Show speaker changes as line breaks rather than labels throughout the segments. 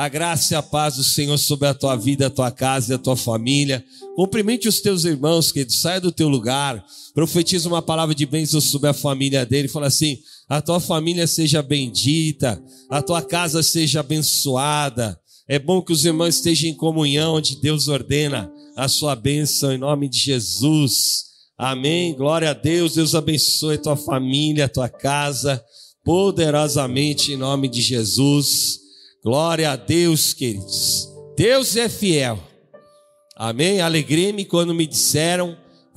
A graça e a paz do Senhor sobre a tua vida, a tua casa e a tua família. Cumprimente os teus irmãos, querido. Saia do teu lugar. Profetiza uma palavra de bênção sobre a família dele. Fala assim: a tua família seja bendita, a tua casa seja abençoada. É bom que os irmãos estejam em comunhão, onde Deus ordena a sua bênção em nome de Jesus. Amém. Glória a Deus. Deus abençoe a tua família, a tua casa, poderosamente em nome de Jesus. Glória a Deus, queridos. Deus é fiel. Amém. Alegrei-me quando me disseram: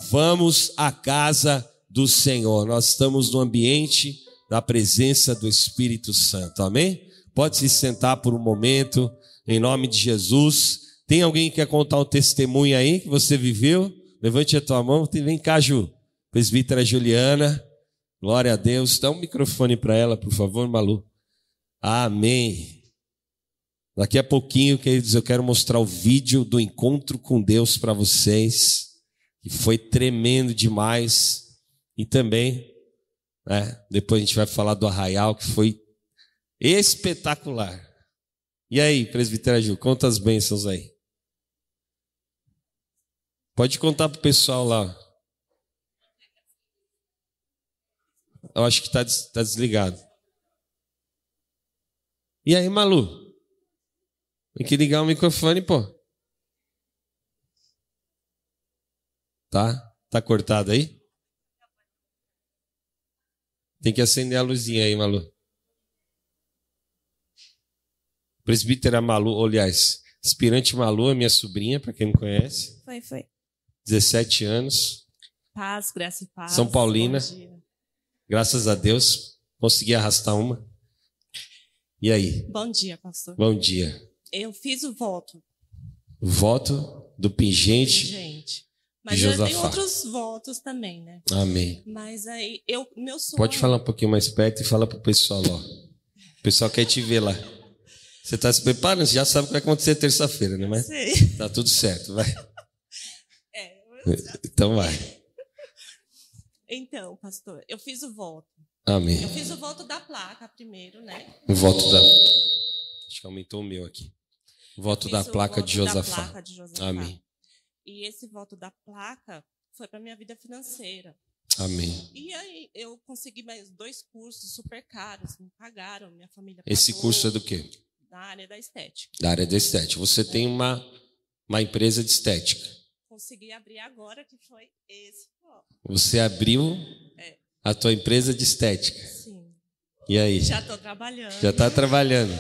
vamos à casa do Senhor. Nós estamos no ambiente da presença do Espírito Santo. Amém. Pode se sentar por um momento, em nome de Jesus. Tem alguém que quer contar um testemunho aí que você viveu? Levante a tua mão. Vem cá, Ju. Presbítera Juliana. Glória a Deus. Dá um microfone para ela, por favor, Malu. Amém. Daqui a pouquinho, queridos, eu quero mostrar o vídeo do encontro com Deus para vocês, que foi tremendo demais. E também, né, depois a gente vai falar do arraial, que foi espetacular. E aí, presbítera Ju, conta as bênçãos aí. Pode contar pro pessoal lá. Eu acho que está tá desligado. E aí, Malu? Tem que ligar o microfone, pô. Tá? Tá cortado aí? Tem que acender a luzinha aí, Malu. Presbítera Malu, aliás, aspirante Malu é minha sobrinha, para quem não conhece.
Foi, foi.
17 anos.
Paz, graça e paz.
São Paulina. Graças a Deus, consegui arrastar uma. E aí?
Bom dia, pastor.
Bom dia.
Eu fiz o voto.
Voto do pingente.
Gente. Mas eu tenho outros votos também, né?
Amém.
Mas aí, eu, meu sonho.
Pode falar um pouquinho mais perto e fala pro pessoal, ó. O pessoal quer te ver lá. Você está se preparando? Você já sabe o que vai acontecer terça-feira, né? Mas
Sim.
tá tudo certo, vai.
É,
então vai.
Então, pastor, eu fiz o voto.
Amém.
Eu fiz o voto da placa primeiro, né?
O voto da. Acho que aumentou o meu aqui. Voto da placa
voto
de Josafá.
Da placa de Josafá.
Amém.
E esse voto da placa foi para minha vida financeira.
Amém.
E aí eu consegui mais dois cursos super caros, me pagaram, minha família
pagou. Esse curso é do quê?
Da área da estética.
Da área da estética. Você tem uma, uma empresa de estética.
Consegui abrir agora, que foi esse.
Você abriu
é.
a tua empresa de estética.
Sim.
E aí?
Já estou trabalhando.
Já está trabalhando.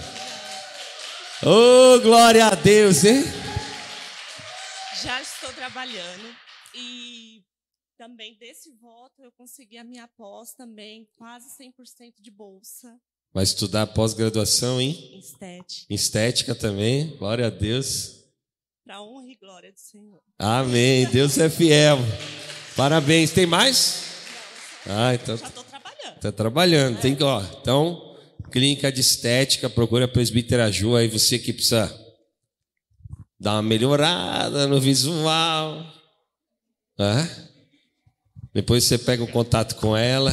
Oh, glória a Deus, hein?
Já estou trabalhando e também desse voto eu consegui a minha pós também, quase 100% de bolsa.
Vai estudar pós-graduação em?
Estética.
Estética também, glória a Deus.
Para honra e glória do Senhor.
Amém, Deus é fiel. Parabéns, tem mais?
Não,
ah, então.
Já estou trabalhando.
Está trabalhando, é. tem que, ó. Então, clínica de estética, procura a presbítera Ju, aí você que precisa dar uma melhorada no visual. Depois você pega o contato com ela,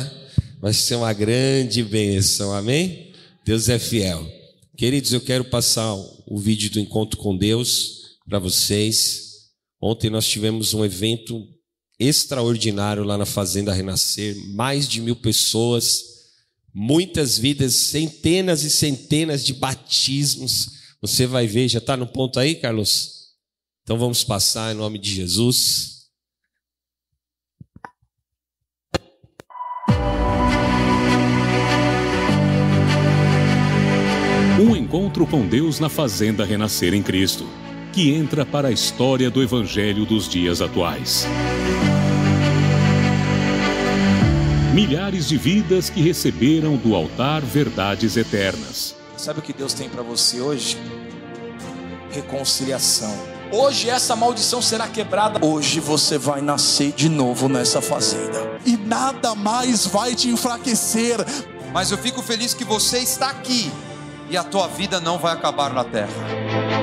vai ser uma grande bênção, amém? Deus é fiel. Queridos, eu quero passar o vídeo do encontro com Deus para vocês. Ontem nós tivemos um evento extraordinário lá na Fazenda Renascer, mais de mil pessoas, muitas vidas, centenas e centenas de batismos. Você vai ver, já está no ponto aí, Carlos? Então vamos passar em nome de Jesus.
Um encontro com Deus na Fazenda Renascer em Cristo, que entra para a história do Evangelho dos dias atuais. Milhares de vidas que receberam do altar verdades eternas.
Sabe o que Deus tem para você hoje? Reconciliação. Hoje essa maldição será quebrada. Hoje você vai nascer de novo nessa fazenda.
E nada mais vai te enfraquecer.
Mas eu fico feliz que você está aqui e a tua vida não vai acabar na terra.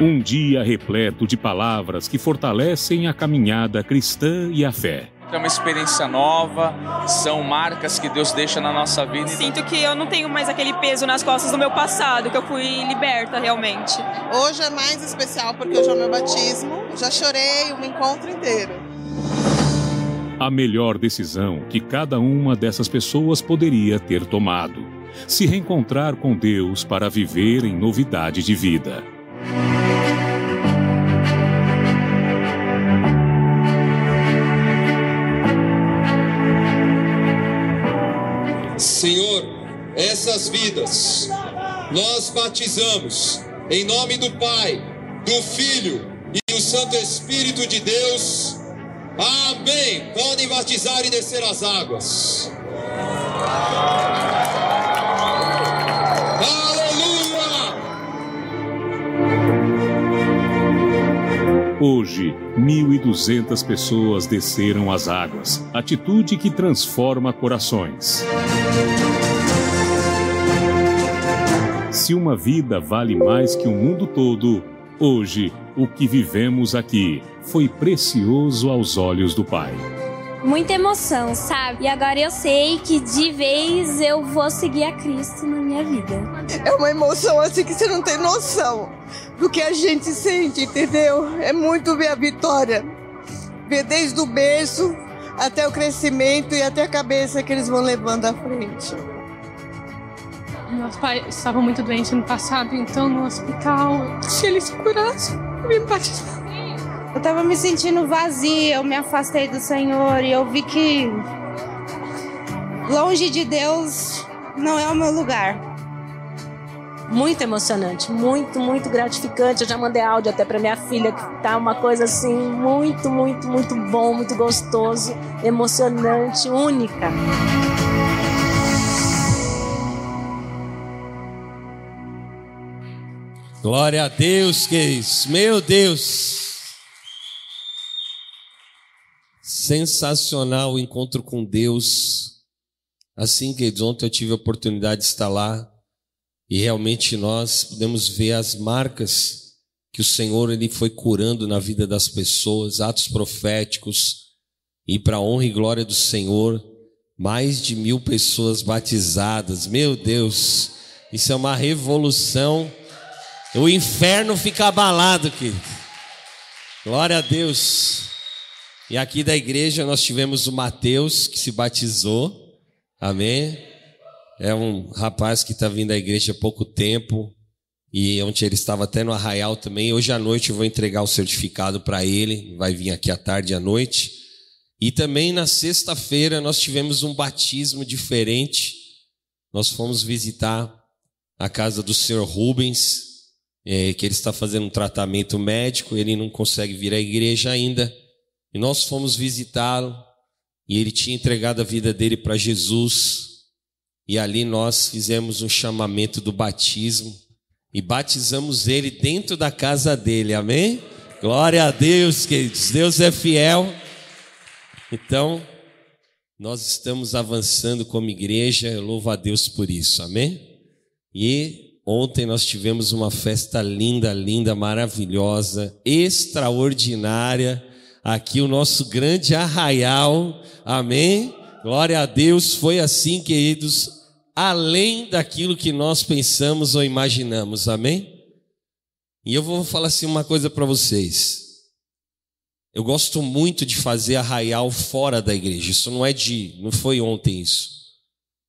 Um dia repleto de palavras que fortalecem a caminhada cristã e a fé.
É uma experiência nova, são marcas que Deus deixa na nossa vida.
Sinto que eu não tenho mais aquele peso nas costas do meu passado, que eu fui liberta realmente.
Hoje é mais especial porque hoje é o meu batismo. Já chorei o encontro inteiro.
A melhor decisão que cada uma dessas pessoas poderia ter tomado: se reencontrar com Deus para viver em novidade de vida.
Essas vidas nós batizamos em nome do Pai, do Filho e do Santo Espírito de Deus. Amém. Podem batizar e descer as águas.
Hoje, 1.200 pessoas desceram as águas, atitude que transforma corações. Se uma vida vale mais que o mundo todo, hoje, o que vivemos aqui foi precioso aos olhos do Pai.
Muita emoção, sabe? E agora eu sei que de vez eu vou seguir a Cristo na minha vida.
É uma emoção assim que você não tem noção do que a gente sente, entendeu? É muito ver a vitória. Ver desde o berço até o crescimento e até a cabeça que eles vão levando à frente.
Meus pais estavam muito doentes no passado, então no hospital, se eles se curassem, eu me batizar.
Eu estava me sentindo vazia, eu me afastei do Senhor e eu vi que longe de Deus não é o meu lugar
muito emocionante, muito, muito gratificante. Eu já mandei áudio até para minha filha, que tá uma coisa assim, muito, muito, muito bom, muito gostoso, emocionante, única.
Glória a Deus, isso, meu Deus. Sensacional o encontro com Deus. Assim que ontem eu tive a oportunidade de estar lá, e realmente nós podemos ver as marcas que o Senhor ele foi curando na vida das pessoas, atos proféticos, e para honra e glória do Senhor, mais de mil pessoas batizadas. Meu Deus, isso é uma revolução. O inferno fica abalado, querido. Glória a Deus. E aqui da igreja nós tivemos o Mateus que se batizou. Amém é um rapaz que está vindo à igreja há pouco tempo e ontem ele estava até no arraial também. Hoje à noite eu vou entregar o certificado para ele, vai vir aqui à tarde e à noite. E também na sexta-feira nós tivemos um batismo diferente. Nós fomos visitar a casa do senhor Rubens, é, que ele está fazendo um tratamento médico, ele não consegue vir à igreja ainda. E nós fomos visitá-lo e ele tinha entregado a vida dele para Jesus. E ali nós fizemos um chamamento do batismo e batizamos ele dentro da casa dele, amém? Glória a Deus, queridos, Deus é fiel. Então, nós estamos avançando como igreja, eu louvo a Deus por isso, amém? E ontem nós tivemos uma festa linda, linda, maravilhosa, extraordinária, aqui o nosso grande arraial, amém? Glória a Deus, foi assim, queridos, além daquilo que nós pensamos ou imaginamos, amém? E eu vou falar assim uma coisa para vocês. Eu gosto muito de fazer arraial fora da igreja. Isso não é de, não foi ontem isso.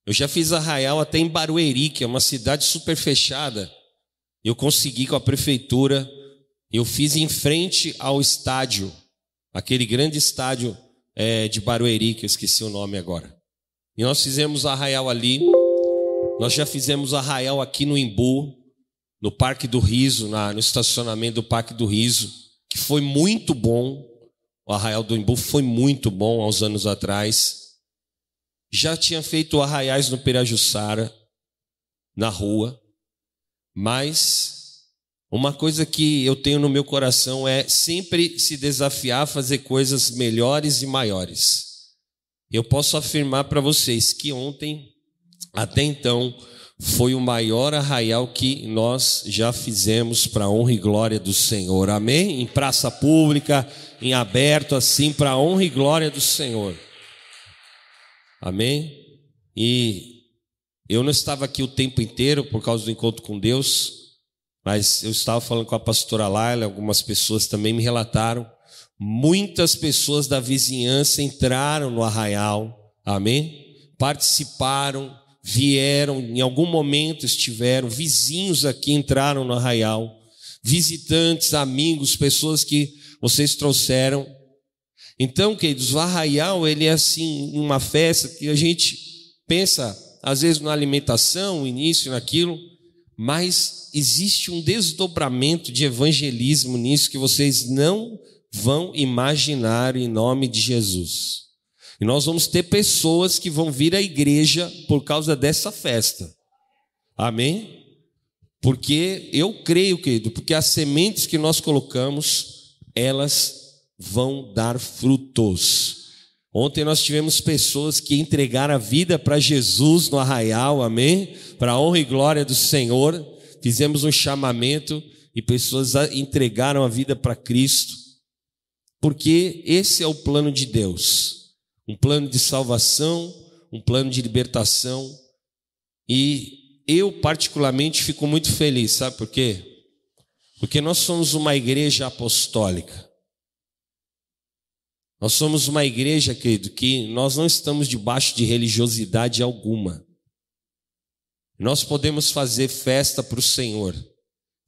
Eu já fiz arraial até em Barueri, que é uma cidade super fechada. Eu consegui com a prefeitura. Eu fiz em frente ao estádio, aquele grande estádio é, de Barueri, que eu esqueci o nome agora. E nós fizemos arraial ali. Nós já fizemos arraial aqui no Imbu, no Parque do Riso, na, no estacionamento do Parque do Riso, que foi muito bom. O arraial do Imbu foi muito bom há uns anos atrás. Já tinha feito arraiais no Pirajussara, na rua, mas uma coisa que eu tenho no meu coração é sempre se desafiar a fazer coisas melhores e maiores. Eu posso afirmar para vocês que ontem até então, foi o maior arraial que nós já fizemos para honra e glória do Senhor. Amém? Em praça pública, em aberto, assim, para honra e glória do Senhor. Amém? E eu não estava aqui o tempo inteiro por causa do encontro com Deus, mas eu estava falando com a pastora Laila, algumas pessoas também me relataram. Muitas pessoas da vizinhança entraram no arraial, amém? Participaram, vieram, em algum momento estiveram, vizinhos aqui entraram no arraial, visitantes, amigos, pessoas que vocês trouxeram. Então, queridos, o arraial, ele é assim, uma festa que a gente pensa, às vezes, na alimentação, início, naquilo, mas existe um desdobramento de evangelismo nisso que vocês não vão imaginar em nome de Jesus. E nós vamos ter pessoas que vão vir à igreja por causa dessa festa. Amém? Porque eu creio, querido, porque as sementes que nós colocamos, elas vão dar frutos. Ontem nós tivemos pessoas que entregaram a vida para Jesus no arraial, amém? Para a honra e glória do Senhor. Fizemos um chamamento e pessoas entregaram a vida para Cristo. Porque esse é o plano de Deus um plano de salvação, um plano de libertação. E eu, particularmente, fico muito feliz, sabe por quê? Porque nós somos uma igreja apostólica. Nós somos uma igreja, querido, que nós não estamos debaixo de religiosidade alguma. Nós podemos fazer festa para o Senhor,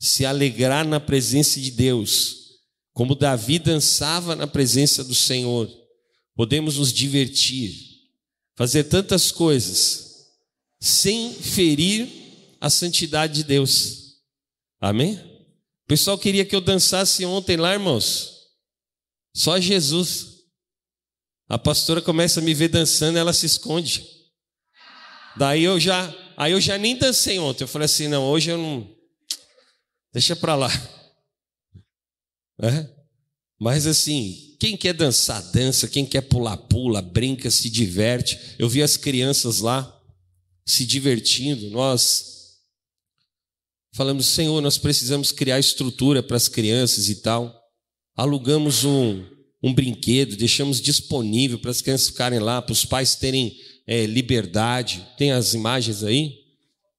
se alegrar na presença de Deus, como Davi dançava na presença do Senhor podemos nos divertir, fazer tantas coisas, sem ferir a santidade de Deus. Amém? O pessoal queria que eu dançasse ontem lá, irmãos. Só Jesus. A pastora começa a me ver dançando, ela se esconde. Daí eu já, aí eu já nem dancei ontem. Eu falei assim, não, hoje eu não. Deixa para lá. É? Mas assim, quem quer dançar, dança. Quem quer pular, pula, brinca, se diverte. Eu vi as crianças lá se divertindo. Nós falamos, Senhor, nós precisamos criar estrutura para as crianças e tal. Alugamos um, um brinquedo, deixamos disponível para as crianças ficarem lá, para os pais terem é, liberdade. Tem as imagens aí?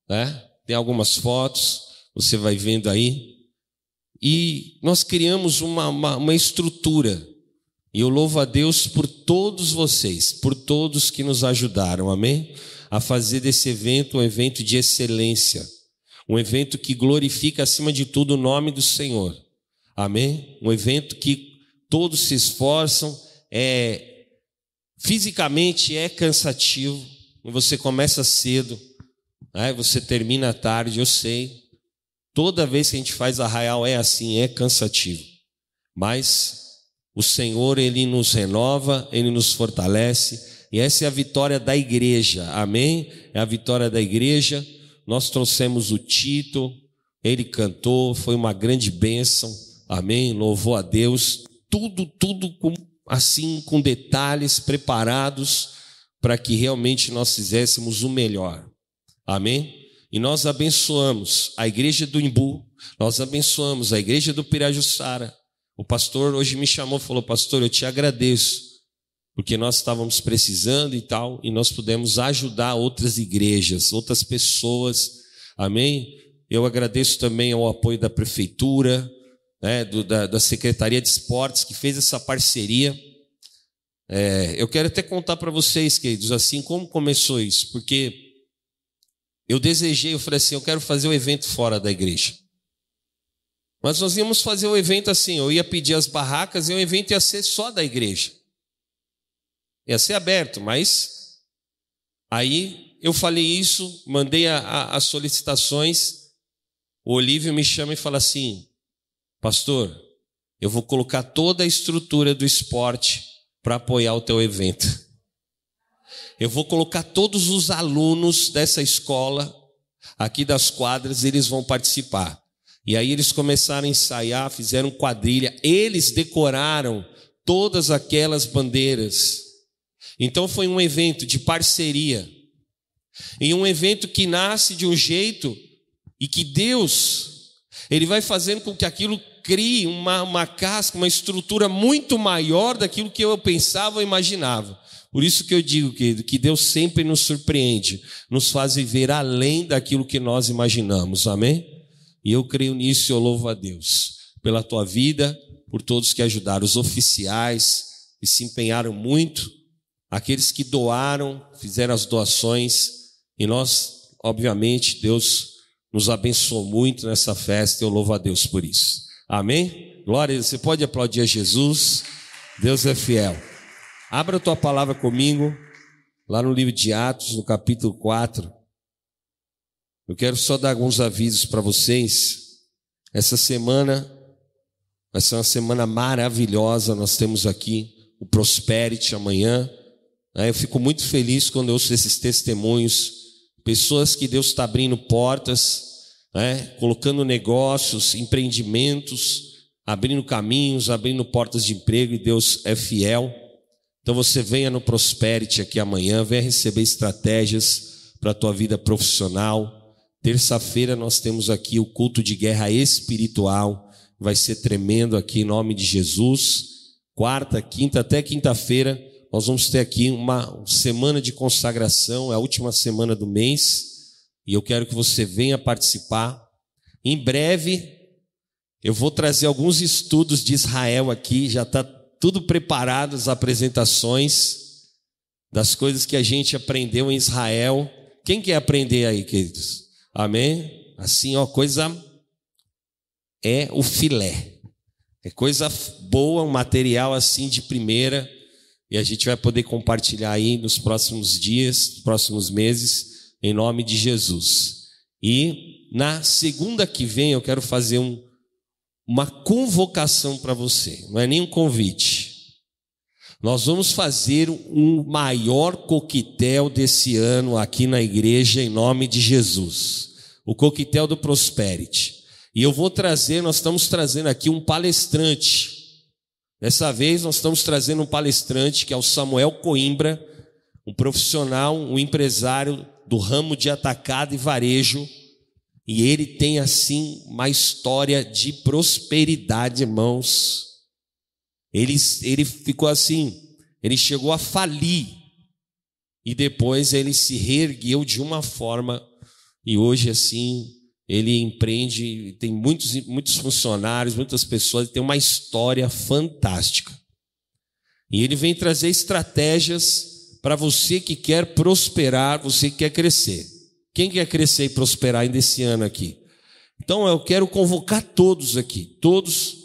Né? Tem algumas fotos, você vai vendo aí. E nós criamos uma, uma, uma estrutura e eu louvo a Deus por todos vocês, por todos que nos ajudaram, amém? A fazer desse evento um evento de excelência, um evento que glorifica acima de tudo o nome do Senhor, amém? Um evento que todos se esforçam, é fisicamente é cansativo, você começa cedo, né? você termina tarde, eu sei. Toda vez que a gente faz arraial é assim, é cansativo, mas o Senhor, Ele nos renova, Ele nos fortalece, e essa é a vitória da igreja, amém? É a vitória da igreja. Nós trouxemos o Tito, ele cantou, foi uma grande bênção, amém? Louvou a Deus, tudo, tudo com, assim, com detalhes preparados para que realmente nós fizéssemos o melhor, amém? E nós abençoamos a igreja do Imbu, nós abençoamos a igreja do Pirajussara, o pastor hoje me chamou falou: Pastor, eu te agradeço, porque nós estávamos precisando e tal, e nós pudemos ajudar outras igrejas, outras pessoas, amém? Eu agradeço também ao apoio da prefeitura, né, do, da, da, Secretaria de Esportes, que fez essa parceria. É, eu quero até contar para vocês, queridos, assim como começou isso, porque eu desejei, eu falei assim: eu quero fazer o um evento fora da igreja. Mas nós íamos fazer um evento assim, eu ia pedir as barracas e o evento ia ser só da igreja. Ia ser aberto, mas aí eu falei isso, mandei as solicitações, o Olívio me chama e fala assim, pastor, eu vou colocar toda a estrutura do esporte para apoiar o teu evento. Eu vou colocar todos os alunos dessa escola aqui das quadras, eles vão participar. E aí eles começaram a ensaiar, fizeram quadrilha, eles decoraram todas aquelas bandeiras. Então foi um evento de parceria. em um evento que nasce de um jeito e que Deus, Ele vai fazendo com que aquilo crie uma, uma casca, uma estrutura muito maior daquilo que eu pensava ou imaginava. Por isso que eu digo, querido, que Deus sempre nos surpreende, nos faz viver além daquilo que nós imaginamos, amém? E eu creio nisso e eu louvo a Deus pela tua vida, por todos que ajudaram, os oficiais que se empenharam muito, aqueles que doaram, fizeram as doações, e nós, obviamente, Deus nos abençoou muito nessa festa, eu louvo a Deus por isso. Amém? Glória, você pode aplaudir a Jesus, Deus é fiel. Abra a tua palavra comigo, lá no livro de Atos, no capítulo 4. Eu quero só dar alguns avisos para vocês. Essa semana vai ser uma semana maravilhosa. Nós temos aqui o Prosperity amanhã. Eu fico muito feliz quando eu ouço esses testemunhos. Pessoas que Deus está abrindo portas, né? colocando negócios, empreendimentos, abrindo caminhos, abrindo portas de emprego, e Deus é fiel. Então você venha no Prosperity aqui amanhã, venha receber estratégias para a tua vida profissional. Terça-feira nós temos aqui o culto de guerra espiritual, vai ser tremendo aqui em nome de Jesus. Quarta, quinta, até quinta-feira, nós vamos ter aqui uma semana de consagração, é a última semana do mês, e eu quero que você venha participar. Em breve, eu vou trazer alguns estudos de Israel aqui, já está tudo preparado, as apresentações das coisas que a gente aprendeu em Israel. Quem quer aprender aí, queridos? Amém? Assim, ó, coisa é o filé. É coisa boa, um material assim de primeira, e a gente vai poder compartilhar aí nos próximos dias, nos próximos meses, em nome de Jesus. E na segunda que vem eu quero fazer um, uma convocação para você, não é nem um convite. Nós vamos fazer um maior coquetel desse ano aqui na igreja em nome de Jesus. O coquetel do Prosperity. E eu vou trazer, nós estamos trazendo aqui um palestrante. Dessa vez nós estamos trazendo um palestrante que é o Samuel Coimbra, um profissional, um empresário do ramo de atacado e varejo e ele tem assim uma história de prosperidade, irmãos. Ele, ele ficou assim, ele chegou a falir. E depois ele se reergueu de uma forma, e hoje assim, ele empreende, tem muitos, muitos funcionários, muitas pessoas, tem uma história fantástica. E ele vem trazer estratégias para você que quer prosperar, você que quer crescer. Quem quer crescer e prosperar ainda esse ano aqui? Então eu quero convocar todos aqui, todos,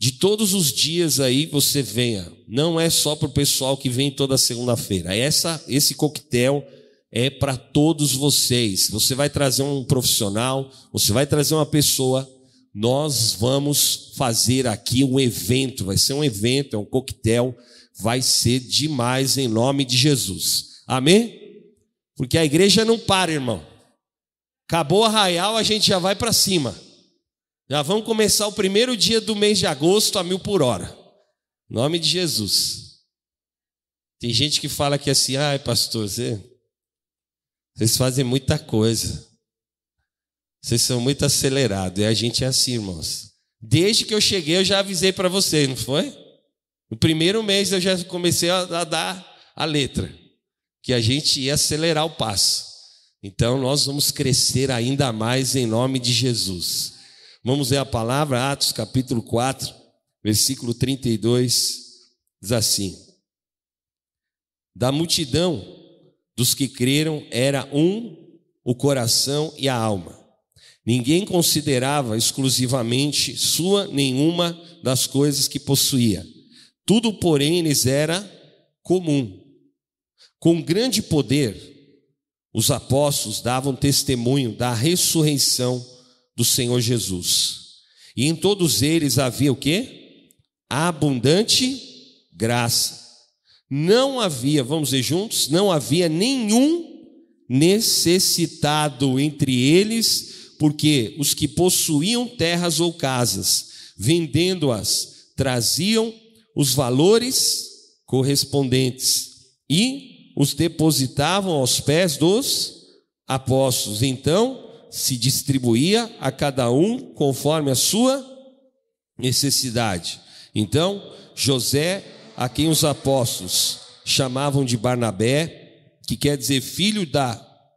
de todos os dias aí você venha. Não é só para o pessoal que vem toda segunda-feira. Essa, esse coquetel é para todos vocês. Você vai trazer um profissional, você vai trazer uma pessoa. Nós vamos fazer aqui um evento. Vai ser um evento, é um coquetel. Vai ser demais em nome de Jesus. Amém? Porque a igreja não para, irmão. Acabou a arraial, a gente já vai para cima. Já vamos começar o primeiro dia do mês de agosto a mil por hora. Em nome de Jesus. Tem gente que fala que é assim, ai pastor, você, vocês fazem muita coisa. Vocês são muito acelerados. E a gente é assim, irmãos. Desde que eu cheguei, eu já avisei para vocês, não foi? No primeiro mês eu já comecei a, dar a letra que a gente ia acelerar o passo. Então nós vamos crescer ainda mais em nome de Jesus. Vamos ver a palavra, Atos capítulo 4, versículo 32, diz assim: Da multidão dos que creram era um o coração e a alma. Ninguém considerava exclusivamente sua nenhuma das coisas que possuía. Tudo, porém, lhes era comum. Com grande poder, os apóstolos davam testemunho da ressurreição do Senhor Jesus. E em todos eles havia o que? Abundante graça. Não havia, vamos ver juntos, não havia nenhum necessitado entre eles, porque os que possuíam terras ou casas, vendendo-as, traziam os valores correspondentes e os depositavam aos pés dos apóstolos. Então se distribuía a cada um conforme a sua necessidade. Então, José, a quem os apóstolos chamavam de Barnabé, que quer dizer filho da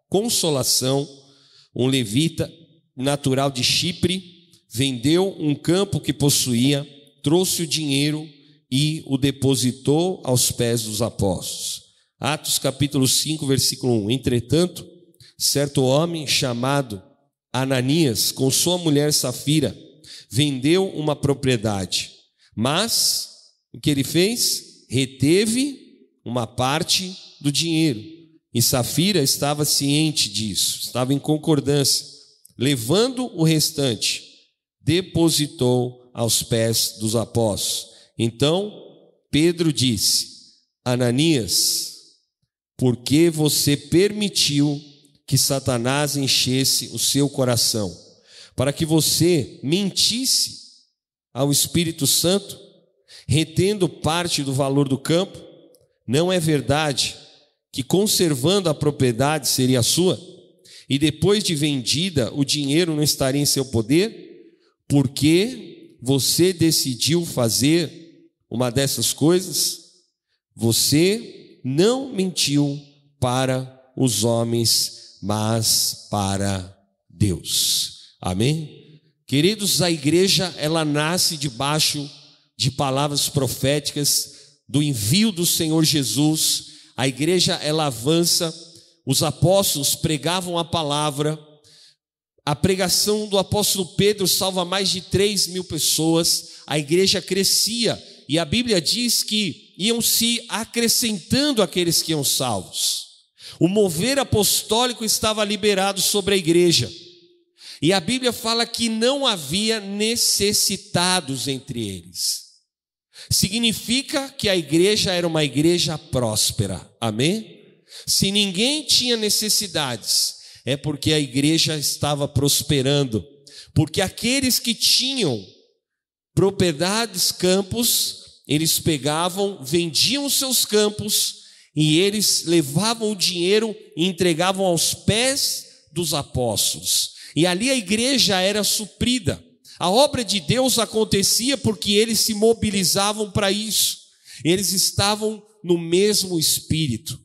consolação, um levita natural de Chipre, vendeu um campo que possuía, trouxe o dinheiro e o depositou aos pés dos apóstolos. Atos capítulo 5, versículo 1. Entretanto, certo homem chamado Ananias, com sua mulher Safira, vendeu uma propriedade, mas o que ele fez? Reteve uma parte do dinheiro. E Safira estava ciente disso, estava em concordância. Levando o restante, depositou aos pés dos apóstolos. Então Pedro disse: Ananias, por que você permitiu que Satanás enchesse o seu coração, para que você mentisse ao Espírito Santo, retendo parte do valor do campo? Não é verdade que conservando a propriedade seria sua? E depois de vendida, o dinheiro não estaria em seu poder? Porque você decidiu fazer uma dessas coisas? Você não mentiu para os homens mas para Deus. Amém? Queridos, a igreja ela nasce debaixo de palavras proféticas do envio do Senhor Jesus. A igreja ela avança, os apóstolos pregavam a palavra. A pregação do apóstolo Pedro salva mais de 3 mil pessoas. A igreja crescia e a Bíblia diz que iam se acrescentando aqueles que iam salvos. O mover apostólico estava liberado sobre a igreja. E a Bíblia fala que não havia necessitados entre eles. Significa que a igreja era uma igreja próspera. Amém? Se ninguém tinha necessidades, é porque a igreja estava prosperando. Porque aqueles que tinham propriedades, campos, eles pegavam, vendiam seus campos e eles levavam o dinheiro e entregavam aos pés dos apóstolos. E ali a igreja era suprida. A obra de Deus acontecia porque eles se mobilizavam para isso. Eles estavam no mesmo espírito.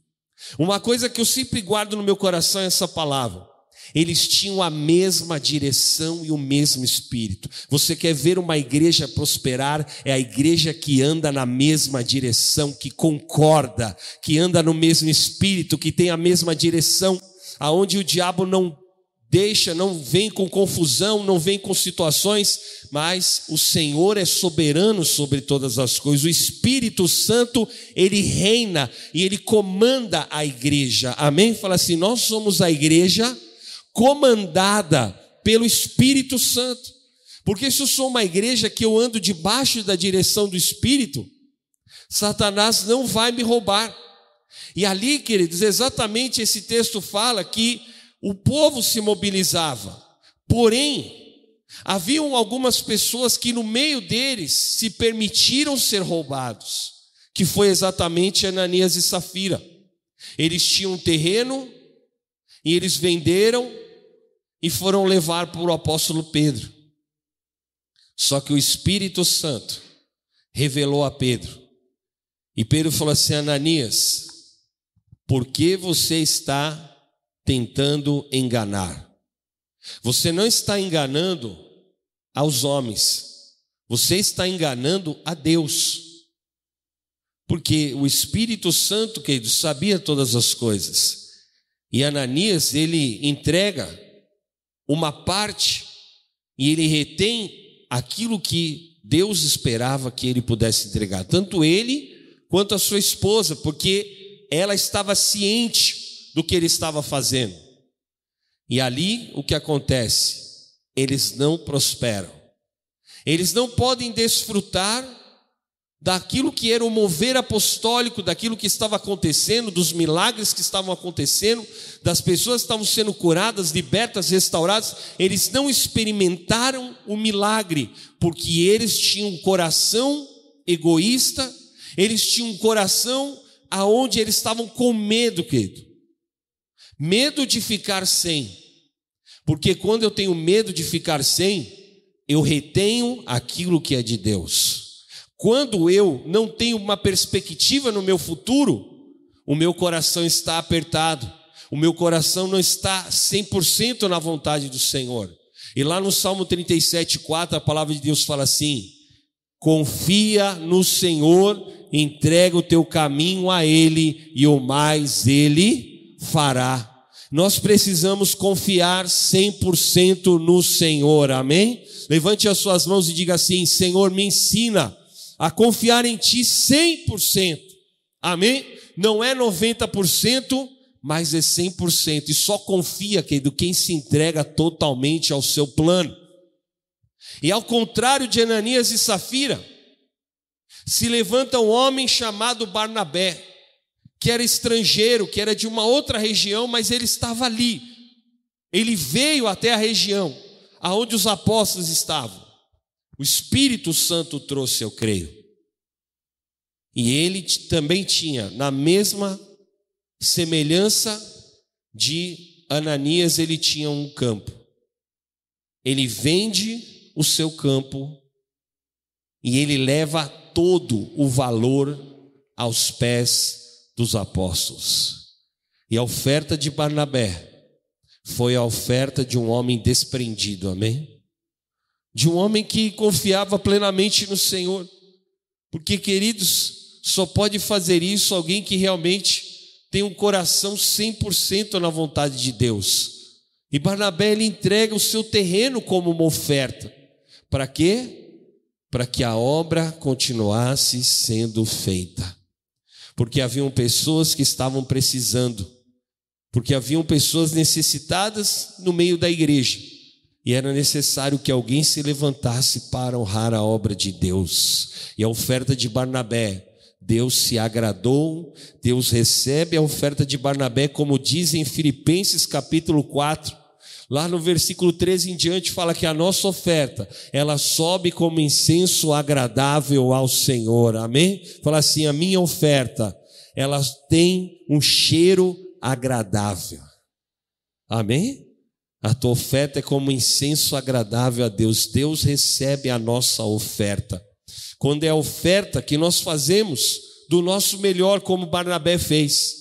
Uma coisa que eu sempre guardo no meu coração é essa palavra. Eles tinham a mesma direção e o mesmo espírito. Você quer ver uma igreja prosperar? É a igreja que anda na mesma direção, que concorda, que anda no mesmo espírito, que tem a mesma direção, aonde o diabo não deixa, não vem com confusão, não vem com situações, mas o Senhor é soberano sobre todas as coisas. O Espírito Santo, ele reina e ele comanda a igreja. Amém? Fala assim: nós somos a igreja comandada pelo Espírito Santo. Porque se eu sou uma igreja que eu ando debaixo da direção do Espírito, Satanás não vai me roubar. E ali, queridos, exatamente esse texto fala que o povo se mobilizava. Porém, haviam algumas pessoas que no meio deles se permitiram ser roubados, que foi exatamente Ananias e Safira. Eles tinham um terreno e eles venderam e foram levar para o apóstolo Pedro. Só que o Espírito Santo revelou a Pedro. E Pedro falou assim: Ananias, por que você está tentando enganar? Você não está enganando aos homens, você está enganando a Deus. Porque o Espírito Santo, querido, sabia todas as coisas. E Ananias, ele entrega uma parte e ele retém aquilo que Deus esperava que ele pudesse entregar, tanto ele quanto a sua esposa, porque ela estava ciente do que ele estava fazendo. E ali o que acontece? Eles não prosperam. Eles não podem desfrutar daquilo que era o mover apostólico, daquilo que estava acontecendo, dos milagres que estavam acontecendo, das pessoas que estavam sendo curadas, libertas, restauradas, eles não experimentaram o milagre, porque eles tinham um coração egoísta, eles tinham um coração aonde eles estavam com medo, querido. Medo de ficar sem. Porque quando eu tenho medo de ficar sem, eu retenho aquilo que é de Deus. Quando eu não tenho uma perspectiva no meu futuro, o meu coração está apertado, o meu coração não está 100% na vontade do Senhor. E lá no Salmo 37, 4, a palavra de Deus fala assim: confia no Senhor, entrega o teu caminho a Ele, e o mais Ele fará. Nós precisamos confiar 100% no Senhor, amém? Levante as suas mãos e diga assim: Senhor, me ensina a confiar em Ti 100%, amém? Não é 90%, mas é 100%. E só confia, querido, quem se entrega totalmente ao seu plano. E ao contrário de Ananias e Safira, se levanta um homem chamado Barnabé, que era estrangeiro, que era de uma outra região, mas ele estava ali. Ele veio até a região aonde os apóstolos estavam. O Espírito Santo trouxe, eu creio. E ele também tinha, na mesma semelhança de Ananias, ele tinha um campo. Ele vende o seu campo e ele leva todo o valor aos pés dos apóstolos. E a oferta de Barnabé foi a oferta de um homem desprendido, amém? De um homem que confiava plenamente no Senhor. Porque, queridos, só pode fazer isso alguém que realmente tem um coração 100% na vontade de Deus. E Barnabé ele entrega o seu terreno como uma oferta. Para quê? Para que a obra continuasse sendo feita. Porque haviam pessoas que estavam precisando. Porque haviam pessoas necessitadas no meio da igreja. E era necessário que alguém se levantasse para honrar a obra de Deus. E a oferta de Barnabé Deus se agradou, Deus recebe a oferta de Barnabé, como diz em Filipenses capítulo 4. Lá no versículo 13 em diante fala que a nossa oferta, ela sobe como incenso agradável ao Senhor. Amém? Fala assim, a minha oferta, ela tem um cheiro agradável. Amém? A tua oferta é como incenso agradável a Deus. Deus recebe a nossa oferta quando é a oferta que nós fazemos do nosso melhor, como Barnabé fez.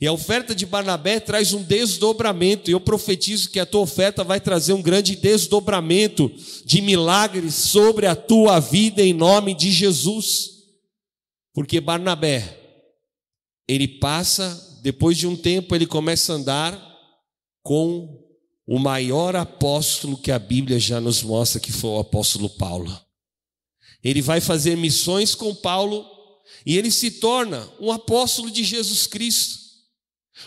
E a oferta de Barnabé traz um desdobramento, e eu profetizo que a tua oferta vai trazer um grande desdobramento de milagres sobre a tua vida em nome de Jesus. Porque Barnabé, ele passa, depois de um tempo, ele começa a andar com o maior apóstolo que a Bíblia já nos mostra, que foi o apóstolo Paulo. Ele vai fazer missões com Paulo e ele se torna um apóstolo de Jesus Cristo,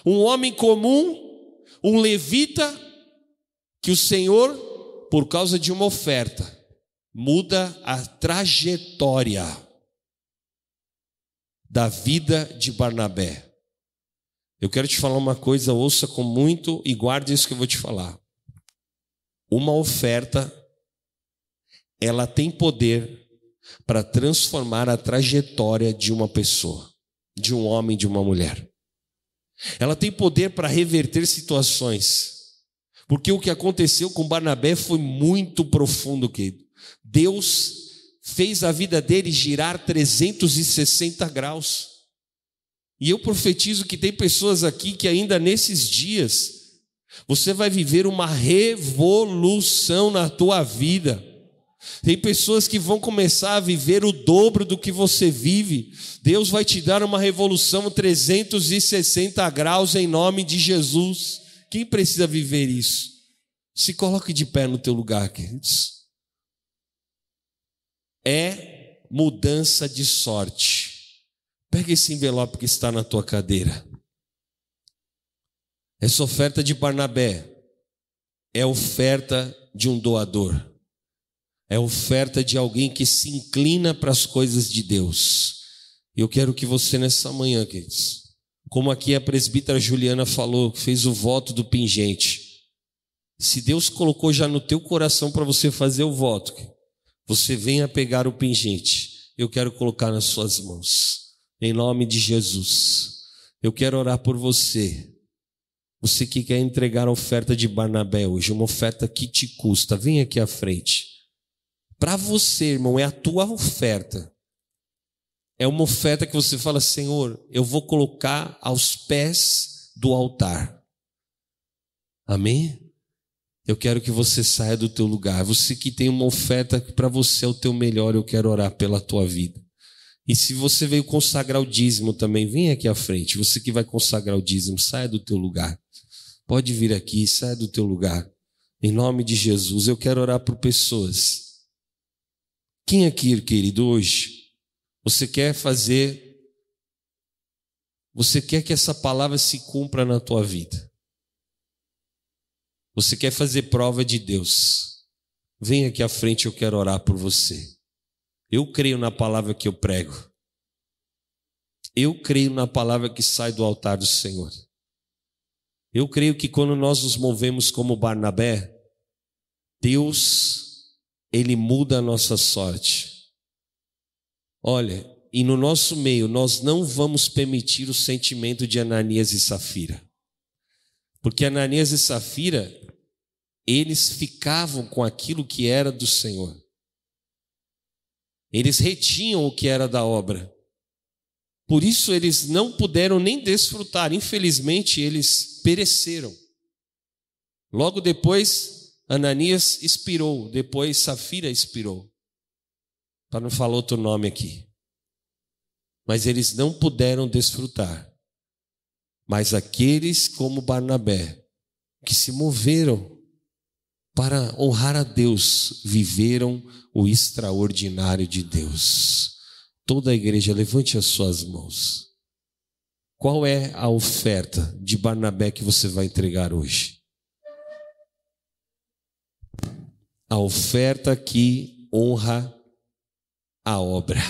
um homem comum, um levita, que o Senhor, por causa de uma oferta, muda a trajetória da vida de Barnabé. Eu quero te falar uma coisa, ouça com muito e guarde isso que eu vou te falar. Uma oferta, ela tem poder para transformar a trajetória de uma pessoa, de um homem, de uma mulher. Ela tem poder para reverter situações. Porque o que aconteceu com Barnabé foi muito profundo, querido. Deus fez a vida dele girar 360 graus. E eu profetizo que tem pessoas aqui que ainda nesses dias você vai viver uma revolução na tua vida. Tem pessoas que vão começar a viver o dobro do que você vive. Deus vai te dar uma revolução 360 graus em nome de Jesus. Quem precisa viver isso? Se coloque de pé no teu lugar, queridos. É mudança de sorte. Pega esse envelope que está na tua cadeira. Essa oferta de Barnabé é oferta de um doador é oferta de alguém que se inclina para as coisas de Deus. Eu quero que você nessa manhã, queridos, como aqui a presbítera Juliana falou, fez o voto do pingente. Se Deus colocou já no teu coração para você fazer o voto, você venha pegar o pingente. Eu quero colocar nas suas mãos. Em nome de Jesus. Eu quero orar por você. Você que quer entregar a oferta de Barnabé hoje, uma oferta que te custa, vem aqui à frente. Para você, irmão, é a tua oferta. É uma oferta que você fala, Senhor, eu vou colocar aos pés do altar. Amém? Eu quero que você saia do teu lugar. Você que tem uma oferta que para você é o teu melhor, eu quero orar pela tua vida. E se você veio consagrar o dízimo também, vem aqui à frente. Você que vai consagrar o dízimo, saia do teu lugar. Pode vir aqui, saia do teu lugar. Em nome de Jesus, eu quero orar por pessoas. Quem aqui, querido, hoje, você quer fazer, você quer que essa palavra se cumpra na tua vida? Você quer fazer prova de Deus? Vem aqui à frente, eu quero orar por você. Eu creio na palavra que eu prego. Eu creio na palavra que sai do altar do Senhor. Eu creio que quando nós nos movemos como Barnabé, Deus, Ele muda a nossa sorte. Olha, e no nosso meio, nós não vamos permitir o sentimento de Ananias e Safira. Porque Ananias e Safira, eles ficavam com aquilo que era do Senhor. Eles retinham o que era da obra. Por isso eles não puderam nem desfrutar. Infelizmente, eles pereceram. Logo depois, Ananias expirou. Depois, Safira expirou. Para não falar outro nome aqui. Mas eles não puderam desfrutar. Mas aqueles como Barnabé, que se moveram para honrar a Deus, viveram o extraordinário de Deus. Toda a igreja, levante as suas mãos. Qual é a oferta de Barnabé que você vai entregar hoje? A oferta que honra a obra,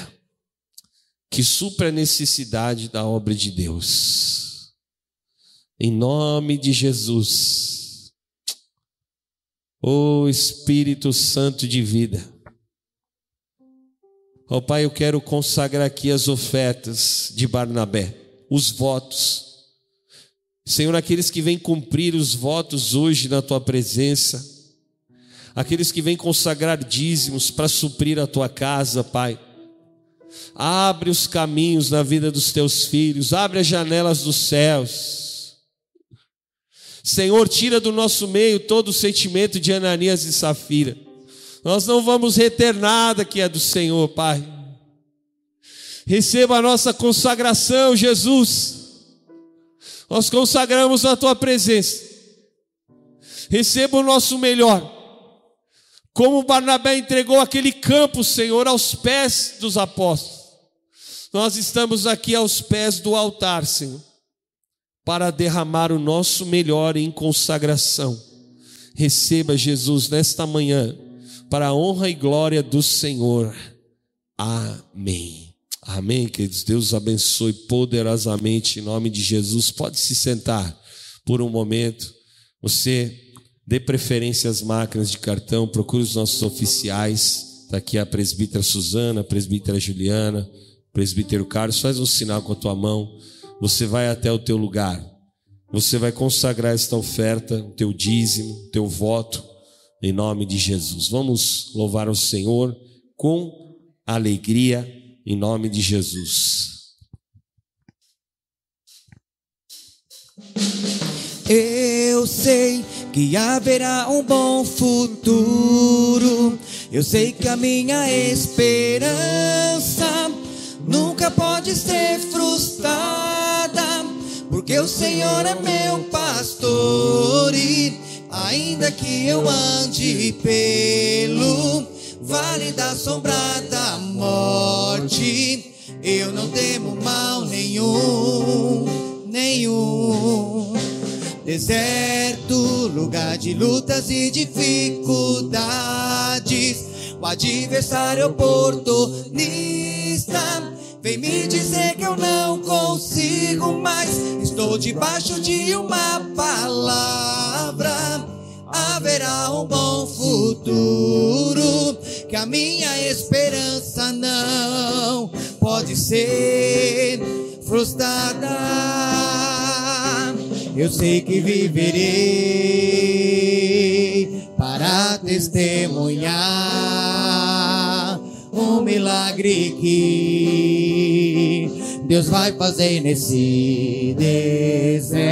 que supra a necessidade da obra de Deus. Em nome de Jesus. Ó oh, Espírito Santo de vida. Ó oh, Pai, eu quero consagrar aqui as ofertas de Barnabé, os votos. Senhor, aqueles que vêm cumprir os votos hoje na tua presença, aqueles que vêm consagrar dízimos para suprir a tua casa, Pai. Abre os caminhos na vida dos teus filhos, abre as janelas dos céus Senhor, tira do nosso meio todo o sentimento de Ananias e Safira. Nós não vamos reter nada que é do Senhor, Pai. Receba a nossa consagração, Jesus. Nós consagramos a tua presença. Receba o nosso melhor. Como Barnabé entregou aquele campo, Senhor, aos pés dos apóstolos. Nós estamos aqui aos pés do altar, Senhor para derramar o nosso melhor em consagração. Receba Jesus nesta manhã, para a honra e glória do Senhor. Amém. Amém, queridos. Deus abençoe poderosamente em nome de Jesus. Pode se sentar por um momento. Você dê preferência às máquinas de cartão, procure os nossos oficiais. Está aqui a presbítera Suzana, a presbítera Juliana, presbítero Carlos. Faz um sinal com a tua mão você vai até o teu lugar, você vai consagrar esta oferta, o teu dízimo, o teu voto, em nome de Jesus. Vamos louvar o Senhor com alegria, em nome de Jesus.
Eu sei que haverá um bom futuro. Eu sei que a minha esperança nunca pode ser frustrada, porque o Senhor é meu pastor e ainda que eu ande pelo vale da sombra da morte, eu não temo mal nenhum, nenhum. Deserto, lugar de lutas e dificuldades, o adversário oportunista Vem me dizer que eu não consigo mais. Estou debaixo de uma palavra. Haverá um bom futuro. Que a minha esperança não pode ser frustrada. eu sei que viverei para testemunhar um milagre que Deus vai fazer nesse deserto.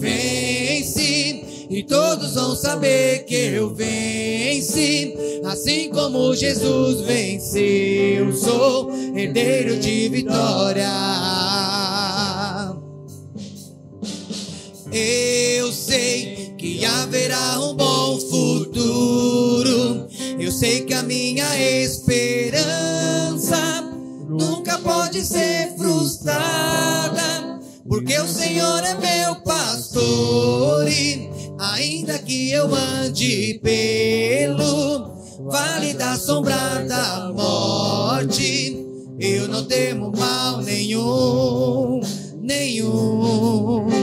Vence e todos vão saber que eu venci, assim como Jesus venceu. Sou herdeiro de vitória. Eu haverá um bom futuro. Eu sei que a minha esperança nunca pode ser frustrada, porque o Senhor é meu pastor e ainda que eu ande pelo vale da sombra da morte, eu não temo mal nenhum, nenhum.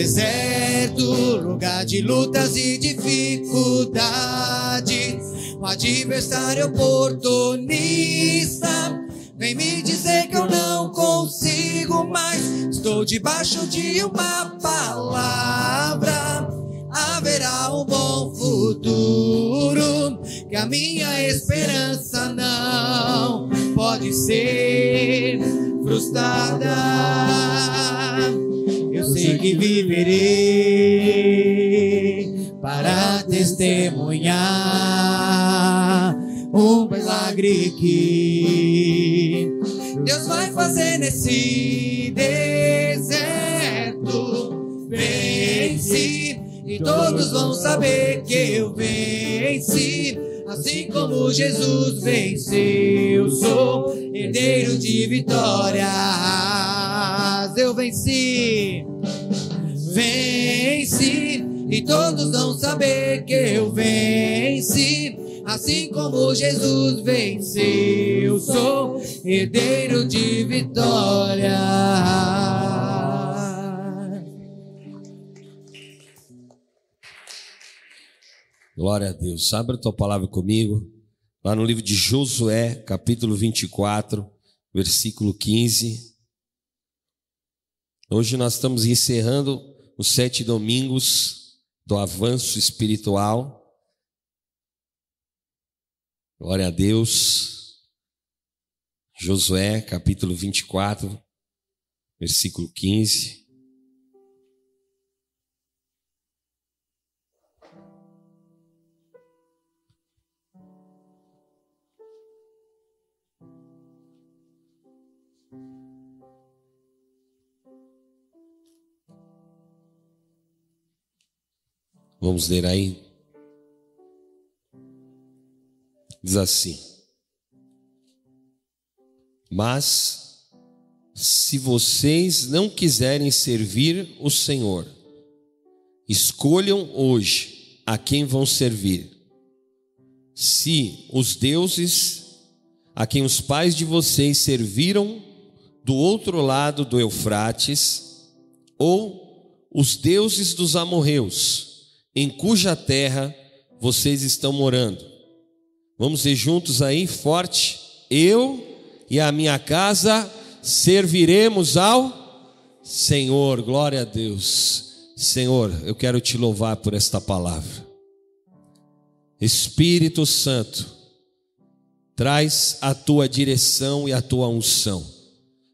Deserto, lugar de lutas e dificuldades, um adversário oportunista. Vem me dizer que eu não consigo mais. Estou debaixo de uma palavra. Haverá um bom futuro. Que a minha esperança não pode ser frustrada. Sei que viverei para testemunhar um milagre que Deus vai fazer nesse deserto. Vence e todos vão saber que eu venci. Assim como Jesus venceu, sou herdeiro de Eu venci, venci, e todos vão saber que eu venci. Assim como Jesus venceu, sou herdeiro de vitória.
Glória a Deus. Abra a tua palavra comigo. Lá no livro de Josué, capítulo 24, versículo 15. Hoje nós estamos encerrando os sete domingos do avanço espiritual. Glória a Deus. Josué, capítulo 24, versículo 15. Vamos ler aí. Diz assim: Mas se vocês não quiserem servir o Senhor, escolham hoje a quem vão servir. Se os deuses a quem os pais de vocês serviram do outro lado do Eufrates, ou os deuses dos amorreus, em cuja terra vocês estão morando. Vamos ver juntos aí, forte. Eu e a minha casa serviremos ao Senhor. Glória a Deus. Senhor, eu quero te louvar por esta palavra. Espírito Santo, traz a tua direção e a tua unção.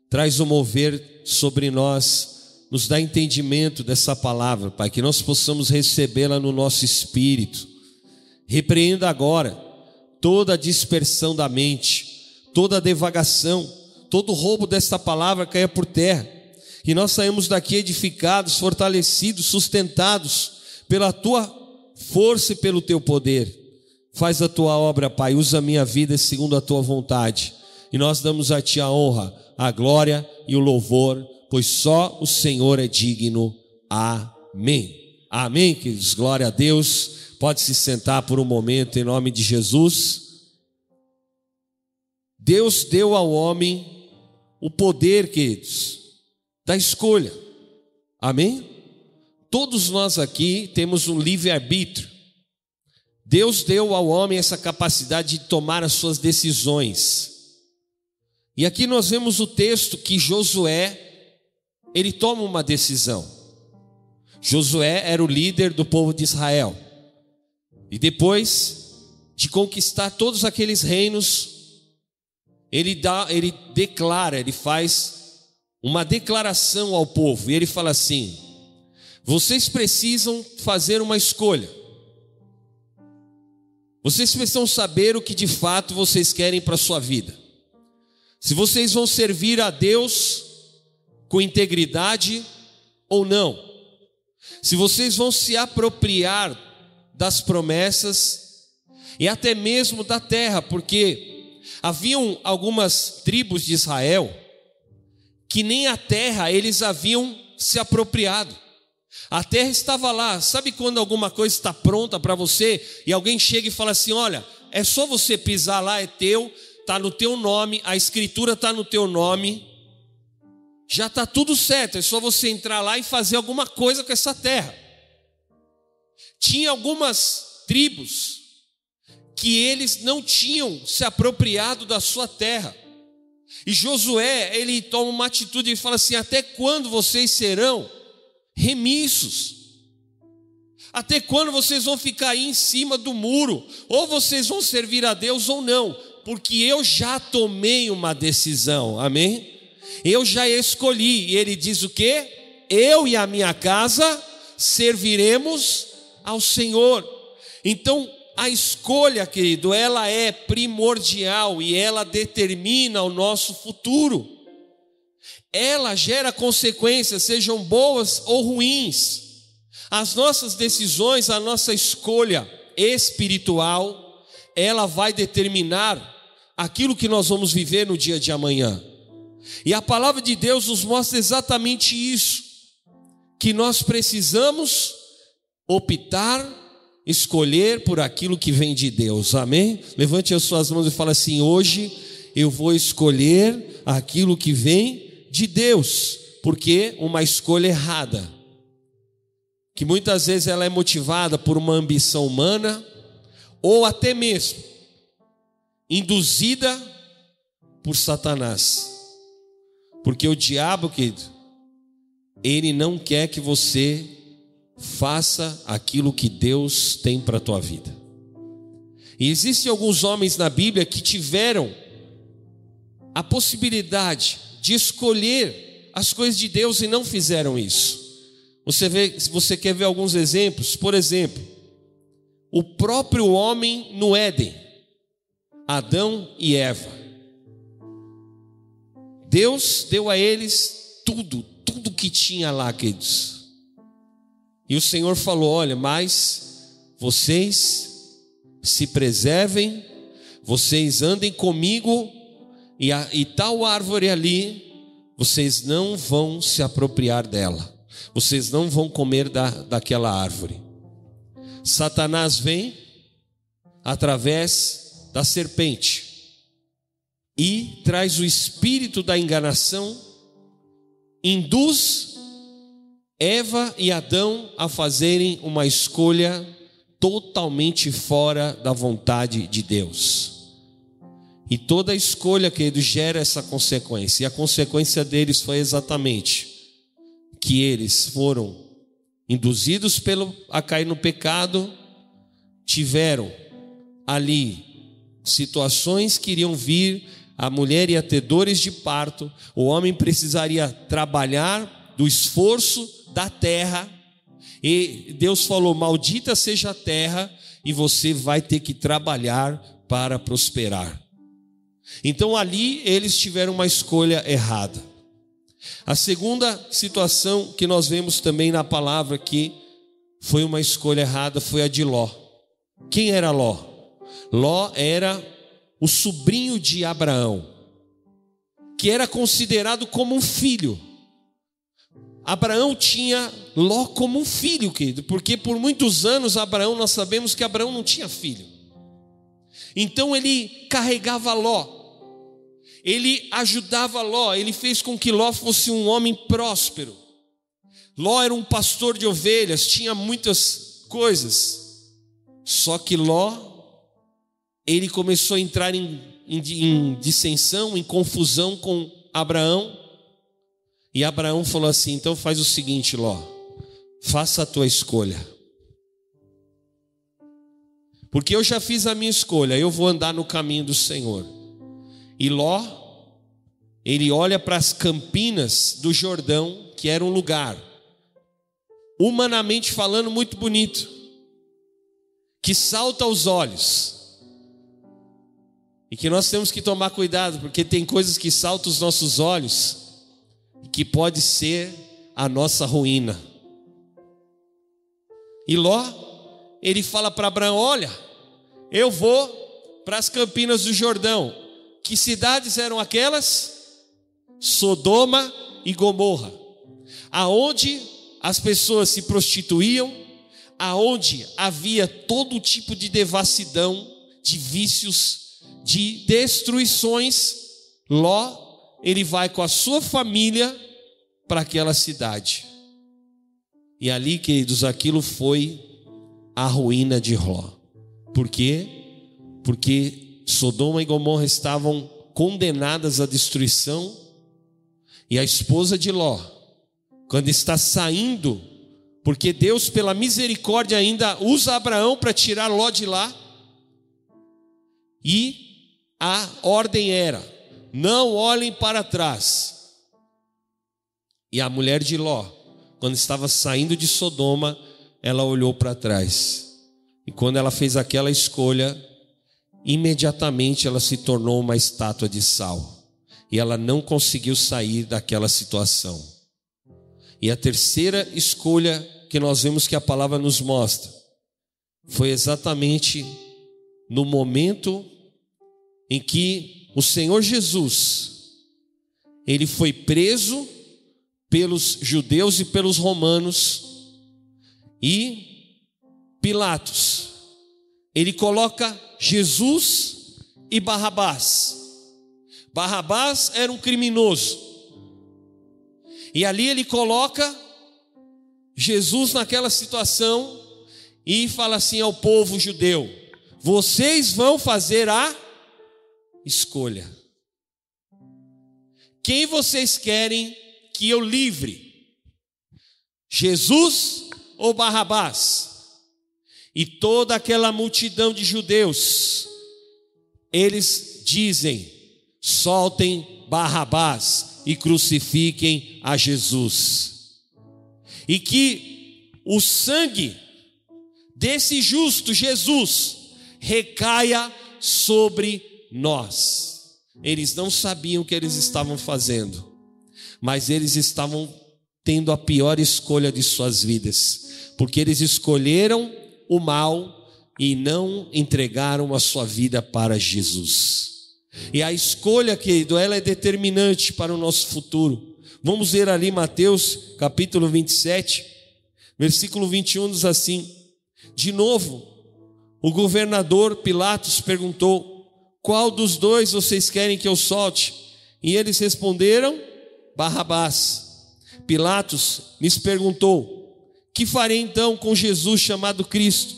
Traz o mover sobre nós, nos dá entendimento dessa palavra, Pai, que nós possamos recebê-la no nosso espírito. Repreenda agora toda a dispersão da mente, toda a devagação, todo o roubo desta palavra caia por terra. Que nós saímos daqui edificados, fortalecidos, sustentados pela tua força e pelo teu poder. Faz a tua obra, Pai, usa a minha vida segundo a tua vontade. E nós damos a ti a honra, a glória e o louvor, pois só o Senhor é digno. Amém. Amém, queridos. Glória a Deus. Pode se sentar por um momento em nome de Jesus. Deus deu ao homem o poder, queridos, da escolha. Amém? Todos nós aqui temos um livre-arbítrio. Deus deu ao homem essa capacidade de tomar as suas decisões. E aqui nós vemos o texto que Josué ele toma uma decisão. Josué era o líder do povo de Israel. E depois de conquistar todos aqueles reinos, ele dá, ele declara, ele faz uma declaração ao povo, e ele fala assim: Vocês precisam fazer uma escolha. Vocês precisam saber o que de fato vocês querem para a sua vida. Se vocês vão servir a Deus com integridade ou não. Se vocês vão se apropriar das promessas e até mesmo da terra, porque haviam algumas tribos de Israel que nem a terra eles haviam se apropriado. A terra estava lá. Sabe quando alguma coisa está pronta para você e alguém chega e fala assim: Olha, é só você pisar lá, é teu, está no teu nome, a escritura está no teu nome, já está tudo certo, é só você entrar lá e fazer alguma coisa com essa terra. Tinha algumas tribos que eles não tinham se apropriado da sua terra. E Josué, ele toma uma atitude e fala assim: Até quando vocês serão remissos? Até quando vocês vão ficar aí em cima do muro? Ou vocês vão servir a Deus ou não? Porque eu já tomei uma decisão, amém? Eu já escolhi. E ele diz o que? Eu e a minha casa serviremos ao Senhor. Então, a escolha, querido, ela é primordial e ela determina o nosso futuro. Ela gera consequências, sejam boas ou ruins. As nossas decisões, a nossa escolha espiritual, ela vai determinar aquilo que nós vamos viver no dia de amanhã. E a palavra de Deus nos mostra exatamente isso, que nós precisamos optar, escolher por aquilo que vem de Deus. Amém? Levante as suas mãos e fala assim: "Hoje eu vou escolher aquilo que vem de Deus", porque uma escolha errada, que muitas vezes ela é motivada por uma ambição humana ou até mesmo induzida por Satanás. Porque o diabo, querido, ele não quer que você faça aquilo que Deus tem para a tua vida. E existem alguns homens na Bíblia que tiveram a possibilidade de escolher as coisas de Deus e não fizeram isso. Você vê, se você quer ver alguns exemplos, por exemplo, o próprio homem no Éden, Adão e Eva. Deus deu a eles tudo, tudo que tinha lá, queridos. E o Senhor falou: Olha, mas vocês se preservem, vocês andem comigo, e, a, e tal árvore ali, vocês não vão se apropriar dela, vocês não vão comer da, daquela árvore. Satanás vem através da serpente e traz o espírito da enganação, induz Eva e Adão a fazerem uma escolha totalmente fora da vontade de Deus. E toda escolha, querido, gera essa consequência. E a consequência deles foi exatamente que eles foram induzidos pelo, a cair no pecado, tiveram ali situações que iriam vir a mulher ia ter dores de parto, o homem precisaria trabalhar do esforço da terra, e Deus falou: Maldita seja a terra, e você vai ter que trabalhar para prosperar. Então ali eles tiveram uma escolha errada. A segunda situação que nós vemos também na palavra que foi uma escolha errada foi a de Ló. Quem era Ló? Ló era o sobrinho de Abraão, que era considerado como um filho. Abraão tinha Ló como um filho, querido, porque por muitos anos Abraão, nós sabemos que Abraão não tinha filho. Então ele carregava Ló, ele ajudava Ló, ele fez com que Ló fosse um homem próspero. Ló era um pastor de ovelhas, tinha muitas coisas, só que Ló ele começou a entrar em, em, em dissensão, em confusão com Abraão. E Abraão falou assim: então faz o seguinte, Ló, faça a tua escolha. Porque eu já fiz a minha escolha, eu vou andar no caminho do Senhor. E Ló, ele olha para as campinas do Jordão, que era um lugar, humanamente falando, muito bonito, que salta aos olhos. E que nós temos que tomar cuidado, porque tem coisas que saltam os nossos olhos que pode ser a nossa ruína. E Ló, ele fala para Abraão: Olha, eu vou para as campinas do Jordão. Que cidades eram aquelas? Sodoma e Gomorra, aonde as pessoas se prostituíam, aonde havia todo tipo de devassidão, de vícios, de destruições. Ló ele vai com a sua família para aquela cidade. E ali, queridos, aquilo foi a ruína de Ló. Por quê? Porque Sodoma e Gomorra estavam condenadas à destruição, e a esposa de Ló, quando está saindo, porque Deus, pela misericórdia, ainda usa Abraão para tirar Ló de lá, e a ordem era: não olhem para trás. E a mulher de Ló, quando estava saindo de Sodoma, ela olhou para trás. E quando ela fez aquela escolha, imediatamente ela se tornou uma estátua de sal. E ela não conseguiu sair daquela situação. E a terceira escolha que nós vemos que a palavra nos mostra foi exatamente no momento em que o Senhor Jesus, ele foi preso pelos judeus e pelos romanos, e Pilatos, ele coloca Jesus e Barrabás. Barrabás era um criminoso, e ali ele coloca Jesus naquela situação e fala assim ao povo judeu: vocês vão fazer a escolha. Quem vocês querem que eu livre? Jesus ou Barrabás? E toda aquela multidão de judeus, eles dizem: soltem Barrabás e crucifiquem a Jesus. E que o sangue desse justo Jesus recaia sobre nós. Eles não sabiam o que eles estavam fazendo, mas eles estavam tendo a pior escolha de suas vidas, porque eles escolheram o mal e não entregaram a sua vida para Jesus. E a escolha, querido, ela é determinante para o nosso futuro. Vamos ver ali Mateus capítulo 27, versículo 21 diz assim: De novo, o governador Pilatos perguntou: qual dos dois vocês querem que eu solte? E eles responderam: Barrabás. Pilatos lhes perguntou: Que farei então com Jesus chamado Cristo?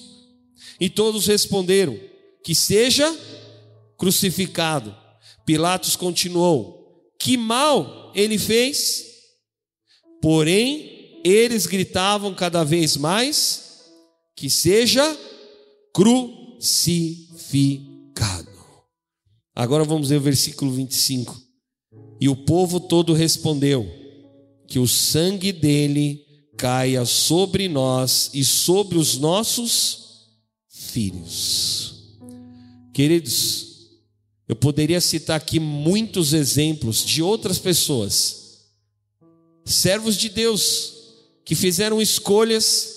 E todos responderam: Que seja crucificado. Pilatos continuou: Que mal ele fez? Porém, eles gritavam cada vez mais: Que seja crucificado. Agora vamos ver o versículo 25. E o povo todo respondeu: Que o sangue dele caia sobre nós e sobre os nossos filhos. Queridos, eu poderia citar aqui muitos exemplos de outras pessoas, servos de Deus, que fizeram escolhas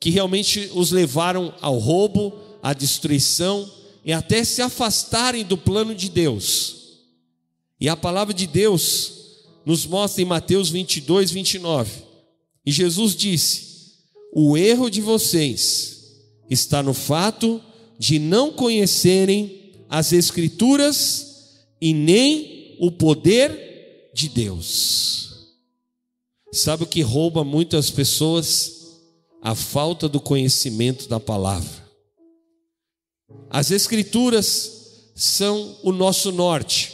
que realmente os levaram ao roubo, à destruição, e até se afastarem do plano de Deus. E a palavra de Deus nos mostra em Mateus 22, 29. E Jesus disse: O erro de vocês está no fato de não conhecerem as Escrituras e nem o poder de Deus. Sabe o que rouba muitas pessoas? A falta do conhecimento da palavra. As Escrituras são o nosso norte.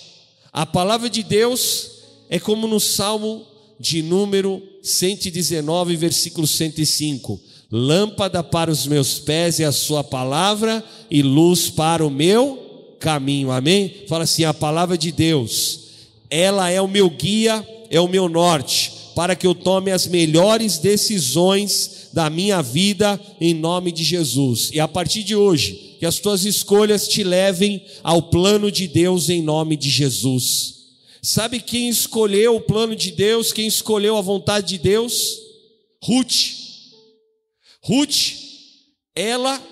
A palavra de Deus é como no Salmo de número 119, versículo 105. Lâmpada para os meus pés é a sua palavra e luz para o meu caminho. Amém? Fala assim: a palavra de Deus, ela é o meu guia, é o meu norte, para que eu tome as melhores decisões da minha vida em nome de Jesus. E a partir de hoje, que as tuas escolhas te levem ao plano de Deus em nome de Jesus. Sabe quem escolheu o plano de Deus, quem escolheu a vontade de Deus? Ruth. Ruth, ela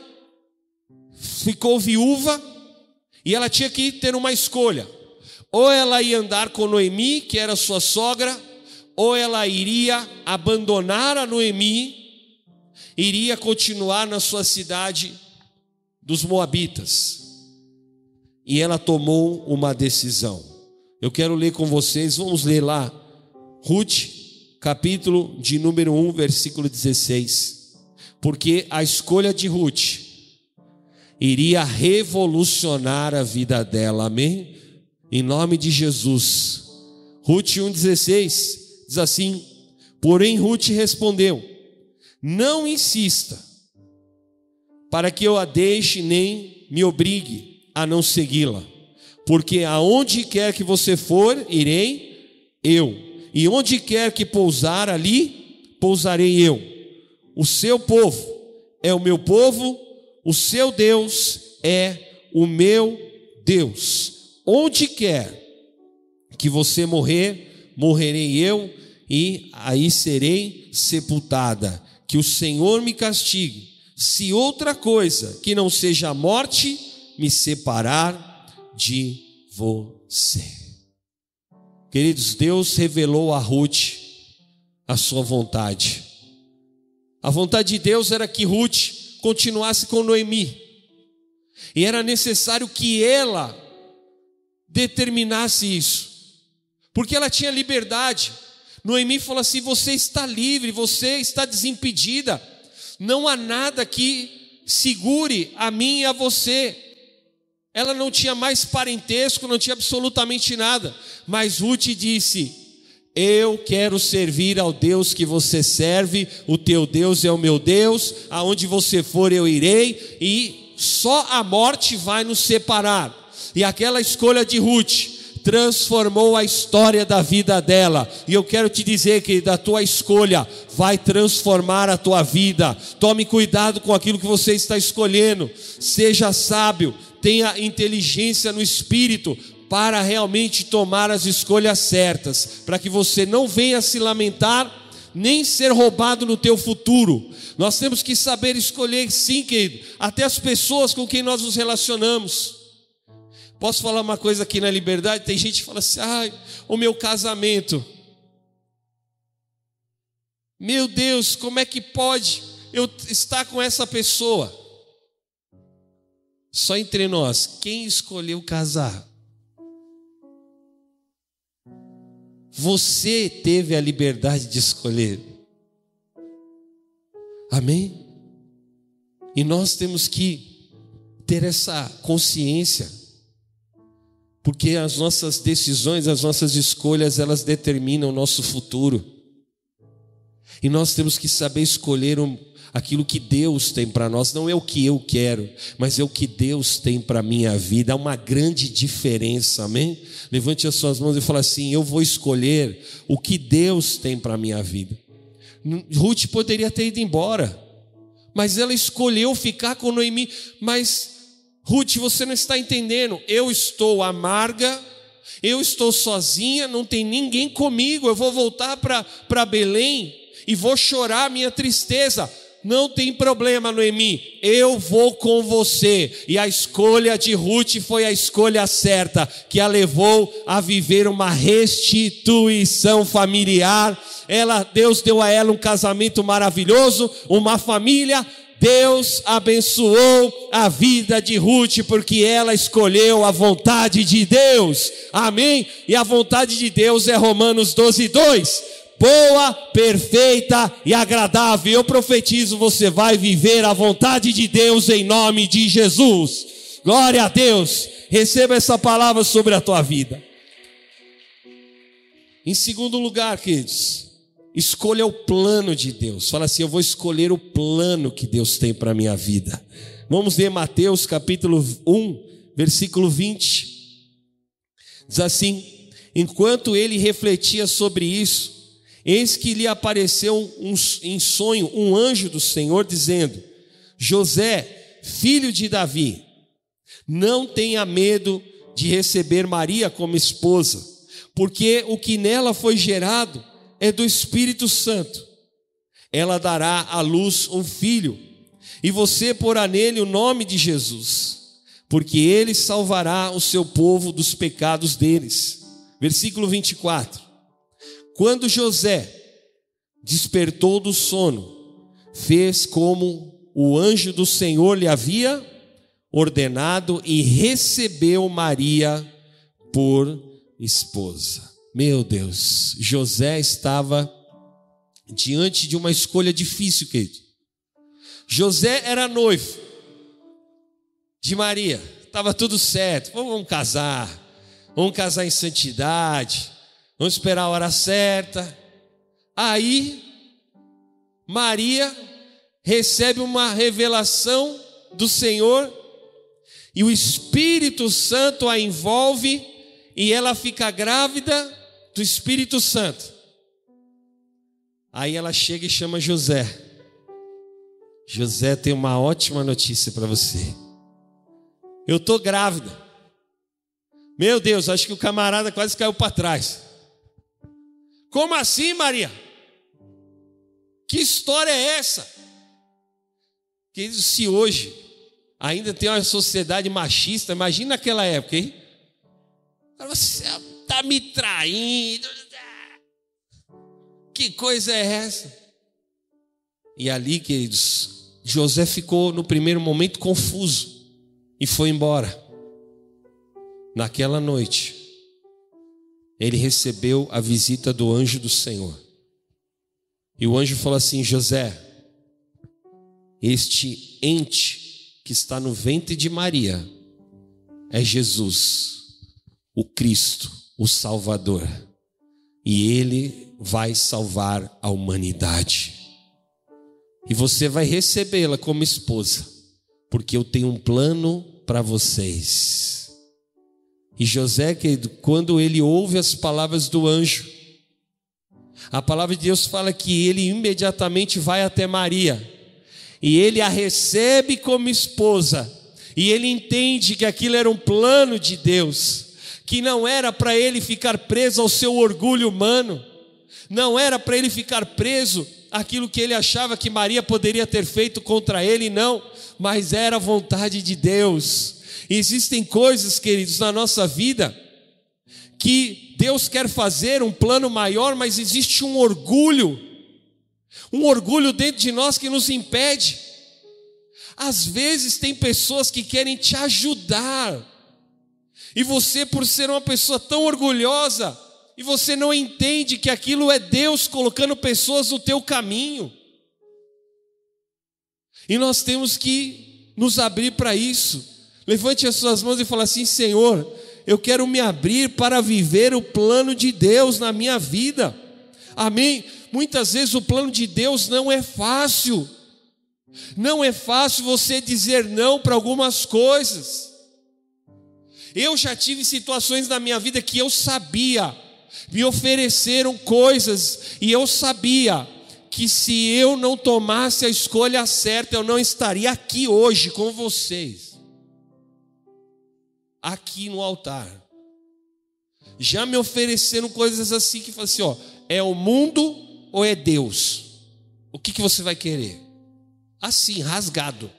ficou viúva e ela tinha que ter uma escolha. Ou ela ia andar com Noemi, que era sua sogra, ou ela iria abandonar a Noemi, iria continuar na sua cidade dos Moabitas. E ela tomou uma decisão. Eu quero ler com vocês, vamos ler lá, Ruth, capítulo de número 1, versículo 16 porque a escolha de Ruth iria revolucionar a vida dela, amém? Em nome de Jesus. Ruth 1,16 diz assim: Porém, Ruth respondeu: Não insista, para que eu a deixe nem me obrigue a não segui-la, porque aonde quer que você for, irei eu, e onde quer que pousar ali, pousarei eu o seu povo é o meu povo, o seu Deus é o meu Deus. Onde quer que você morrer, morrerei eu e aí serei sepultada. Que o Senhor me castigue, se outra coisa que não seja a morte me separar de você. Queridos, Deus revelou a Ruth a sua vontade. A vontade de Deus era que Ruth continuasse com Noemi. E era necessário que ela determinasse isso. Porque ela tinha liberdade. Noemi falou assim: você está livre, você está desimpedida. Não há nada que segure a mim e a você. Ela não tinha mais parentesco, não tinha absolutamente nada. Mas Ruth disse: eu quero servir ao Deus que você serve, o teu Deus é o meu Deus, aonde você for eu irei, e só a morte vai nos separar. E aquela escolha de Ruth transformou a história da vida dela. E eu quero te dizer que da tua escolha vai transformar a tua vida. Tome cuidado com aquilo que você está escolhendo. Seja sábio, tenha inteligência no espírito para realmente tomar as escolhas certas, para que você não venha se lamentar nem ser roubado no teu futuro. Nós temos que saber escolher sim, querido, até as pessoas com quem nós nos relacionamos. Posso falar uma coisa aqui na liberdade? Tem gente que fala assim: ai, o meu casamento. Meu Deus, como é que pode eu estar com essa pessoa? Só entre nós, quem escolheu casar? Você teve a liberdade de escolher. Amém? E nós temos que ter essa consciência, porque as nossas decisões, as nossas escolhas, elas determinam o nosso futuro. E nós temos que saber escolher aquilo que Deus tem para nós, não é o que eu quero, mas é o que Deus tem para minha vida. Há uma grande diferença, amém? Levante as suas mãos e fale assim: Eu vou escolher o que Deus tem para minha vida. Ruth poderia ter ido embora, mas ela escolheu ficar com Noemi. Mas, Ruth, você não está entendendo, eu estou amarga. Eu estou sozinha, não tem ninguém comigo. Eu vou voltar para Belém e vou chorar minha tristeza. Não tem problema, Noemi, eu vou com você. E a escolha de Ruth foi a escolha certa, que a levou a viver uma restituição familiar. Ela, Deus deu a ela um casamento maravilhoso, uma família Deus abençoou a vida de Ruth porque ela escolheu a vontade de Deus. Amém? E a vontade de Deus é Romanos 12, 2 boa, perfeita e agradável. Eu profetizo, você vai viver a vontade de Deus em nome de Jesus. Glória a Deus. Receba essa palavra sobre a tua vida. Em segundo lugar, queridos, escolha o plano de Deus. Fala assim: eu vou escolher o plano que Deus tem para a minha vida. Vamos ler Mateus capítulo 1, versículo 20. Diz assim: Enquanto ele refletia sobre isso, eis que lhe apareceu um, em sonho um anjo do Senhor, dizendo: José, filho de Davi, não tenha medo de receber Maria como esposa porque o que nela foi gerado é do Espírito Santo. Ela dará à luz um filho, e você porá nele o nome de Jesus, porque ele salvará o seu povo dos pecados deles. Versículo 24. Quando José despertou do sono, fez como o anjo do Senhor lhe havia ordenado e recebeu Maria por esposa. Meu Deus, José estava diante de uma escolha difícil, querido. José era noivo de Maria, estava tudo certo, vamos casar, vamos casar em santidade, vamos esperar a hora certa. Aí, Maria recebe uma revelação do Senhor e o Espírito Santo a envolve e ela fica grávida do Espírito Santo. Aí ela chega e chama José. José tem uma ótima notícia para você. Eu estou grávida. Meu Deus, acho que o camarada quase caiu para trás. Como assim, Maria? Que história é essa? Queridos, se hoje ainda tem uma sociedade machista, imagina naquela época, hein? Você está me traindo. Que coisa é essa? E ali, queridos, José ficou no primeiro momento confuso e foi embora. Naquela noite, ele recebeu a visita do anjo do Senhor. E o anjo falou assim: José, este ente que está no ventre de Maria é Jesus o Cristo, o Salvador, e Ele vai salvar a humanidade. E você vai recebê-la como esposa, porque eu tenho um plano para vocês. E José, querido, quando ele ouve as palavras do anjo, a palavra de Deus fala que ele imediatamente vai até Maria, e ele a recebe como esposa, e ele entende que aquilo era um plano de Deus que não era para ele ficar preso ao seu orgulho humano, não era para ele ficar preso àquilo que ele achava que Maria poderia ter feito contra ele, não, mas era a vontade de Deus. Existem coisas, queridos, na nossa vida que Deus quer fazer um plano maior, mas existe um orgulho, um orgulho dentro de nós que nos impede. Às vezes tem pessoas que querem te ajudar, e você, por ser uma pessoa tão orgulhosa, e você não entende que aquilo é Deus colocando pessoas no teu caminho. E nós temos que nos abrir para isso. Levante as suas mãos e fale assim: Senhor, eu quero me abrir para viver o plano de Deus na minha vida. Amém? Muitas vezes o plano de Deus não é fácil. Não é fácil você dizer não para algumas coisas. Eu já tive situações na minha vida que eu sabia, me ofereceram coisas e eu sabia que se eu não tomasse a escolha certa, eu não estaria aqui hoje com vocês, aqui no altar. Já me ofereceram coisas assim que falam assim: ó, é o mundo ou é Deus? O que, que você vai querer? Assim, rasgado.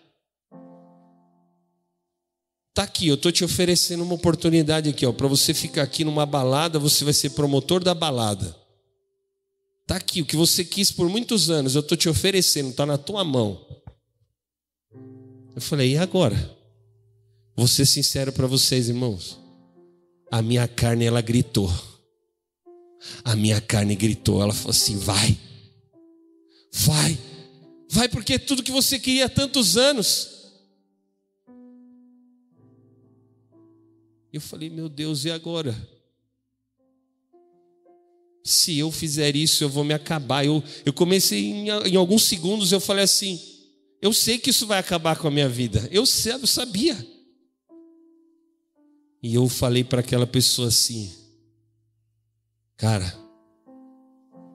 Tá aqui, eu estou te oferecendo uma oportunidade aqui, ó, para você ficar aqui numa balada, você vai ser promotor da balada. Tá aqui, o que você quis por muitos anos, eu estou te oferecendo, está na tua mão. Eu falei, e agora? Vou ser sincero para vocês, irmãos. A minha carne, ela gritou. A minha carne gritou. Ela falou assim: vai, vai, vai, porque é tudo que você queria há tantos anos. Eu falei, meu Deus, e agora? se eu fizer isso, eu vou me acabar. Eu, eu comecei, em, em alguns segundos, eu falei assim: eu sei que isso vai acabar com a minha vida. Eu, eu sabia. E eu falei para aquela pessoa assim: Cara,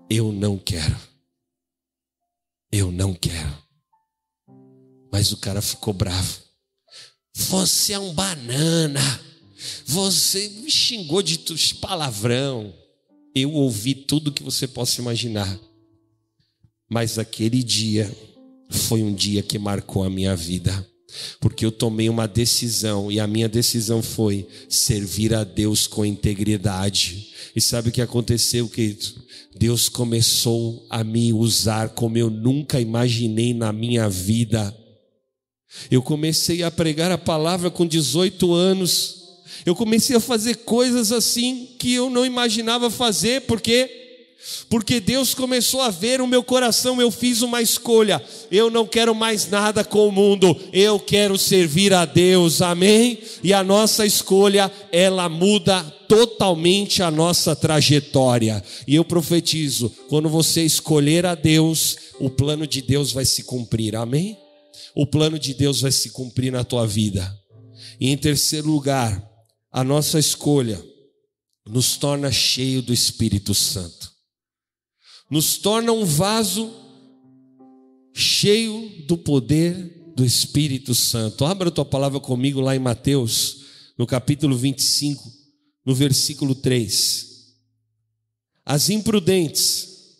eu não quero. Eu não quero. Mas o cara ficou bravo. Você é um banana. Você me xingou de palavrão. Eu ouvi tudo que você possa imaginar. Mas aquele dia foi um dia que marcou a minha vida. Porque eu tomei uma decisão e a minha decisão foi servir a Deus com integridade. E sabe o que aconteceu, querido? Deus começou a me usar como eu nunca imaginei na minha vida. Eu comecei a pregar a palavra com 18 anos. Eu comecei a fazer coisas assim que eu não imaginava fazer, porque porque Deus começou a ver o meu coração, eu fiz uma escolha. Eu não quero mais nada com o mundo, eu quero servir a Deus. Amém? E a nossa escolha, ela muda totalmente a nossa trajetória. E eu profetizo, quando você escolher a Deus, o plano de Deus vai se cumprir. Amém? O plano de Deus vai se cumprir na tua vida. E em terceiro lugar, a nossa escolha nos torna cheio do Espírito Santo. Nos torna um vaso cheio do poder do Espírito Santo. Abra a tua palavra comigo lá em Mateus, no capítulo 25, no versículo 3. As imprudentes,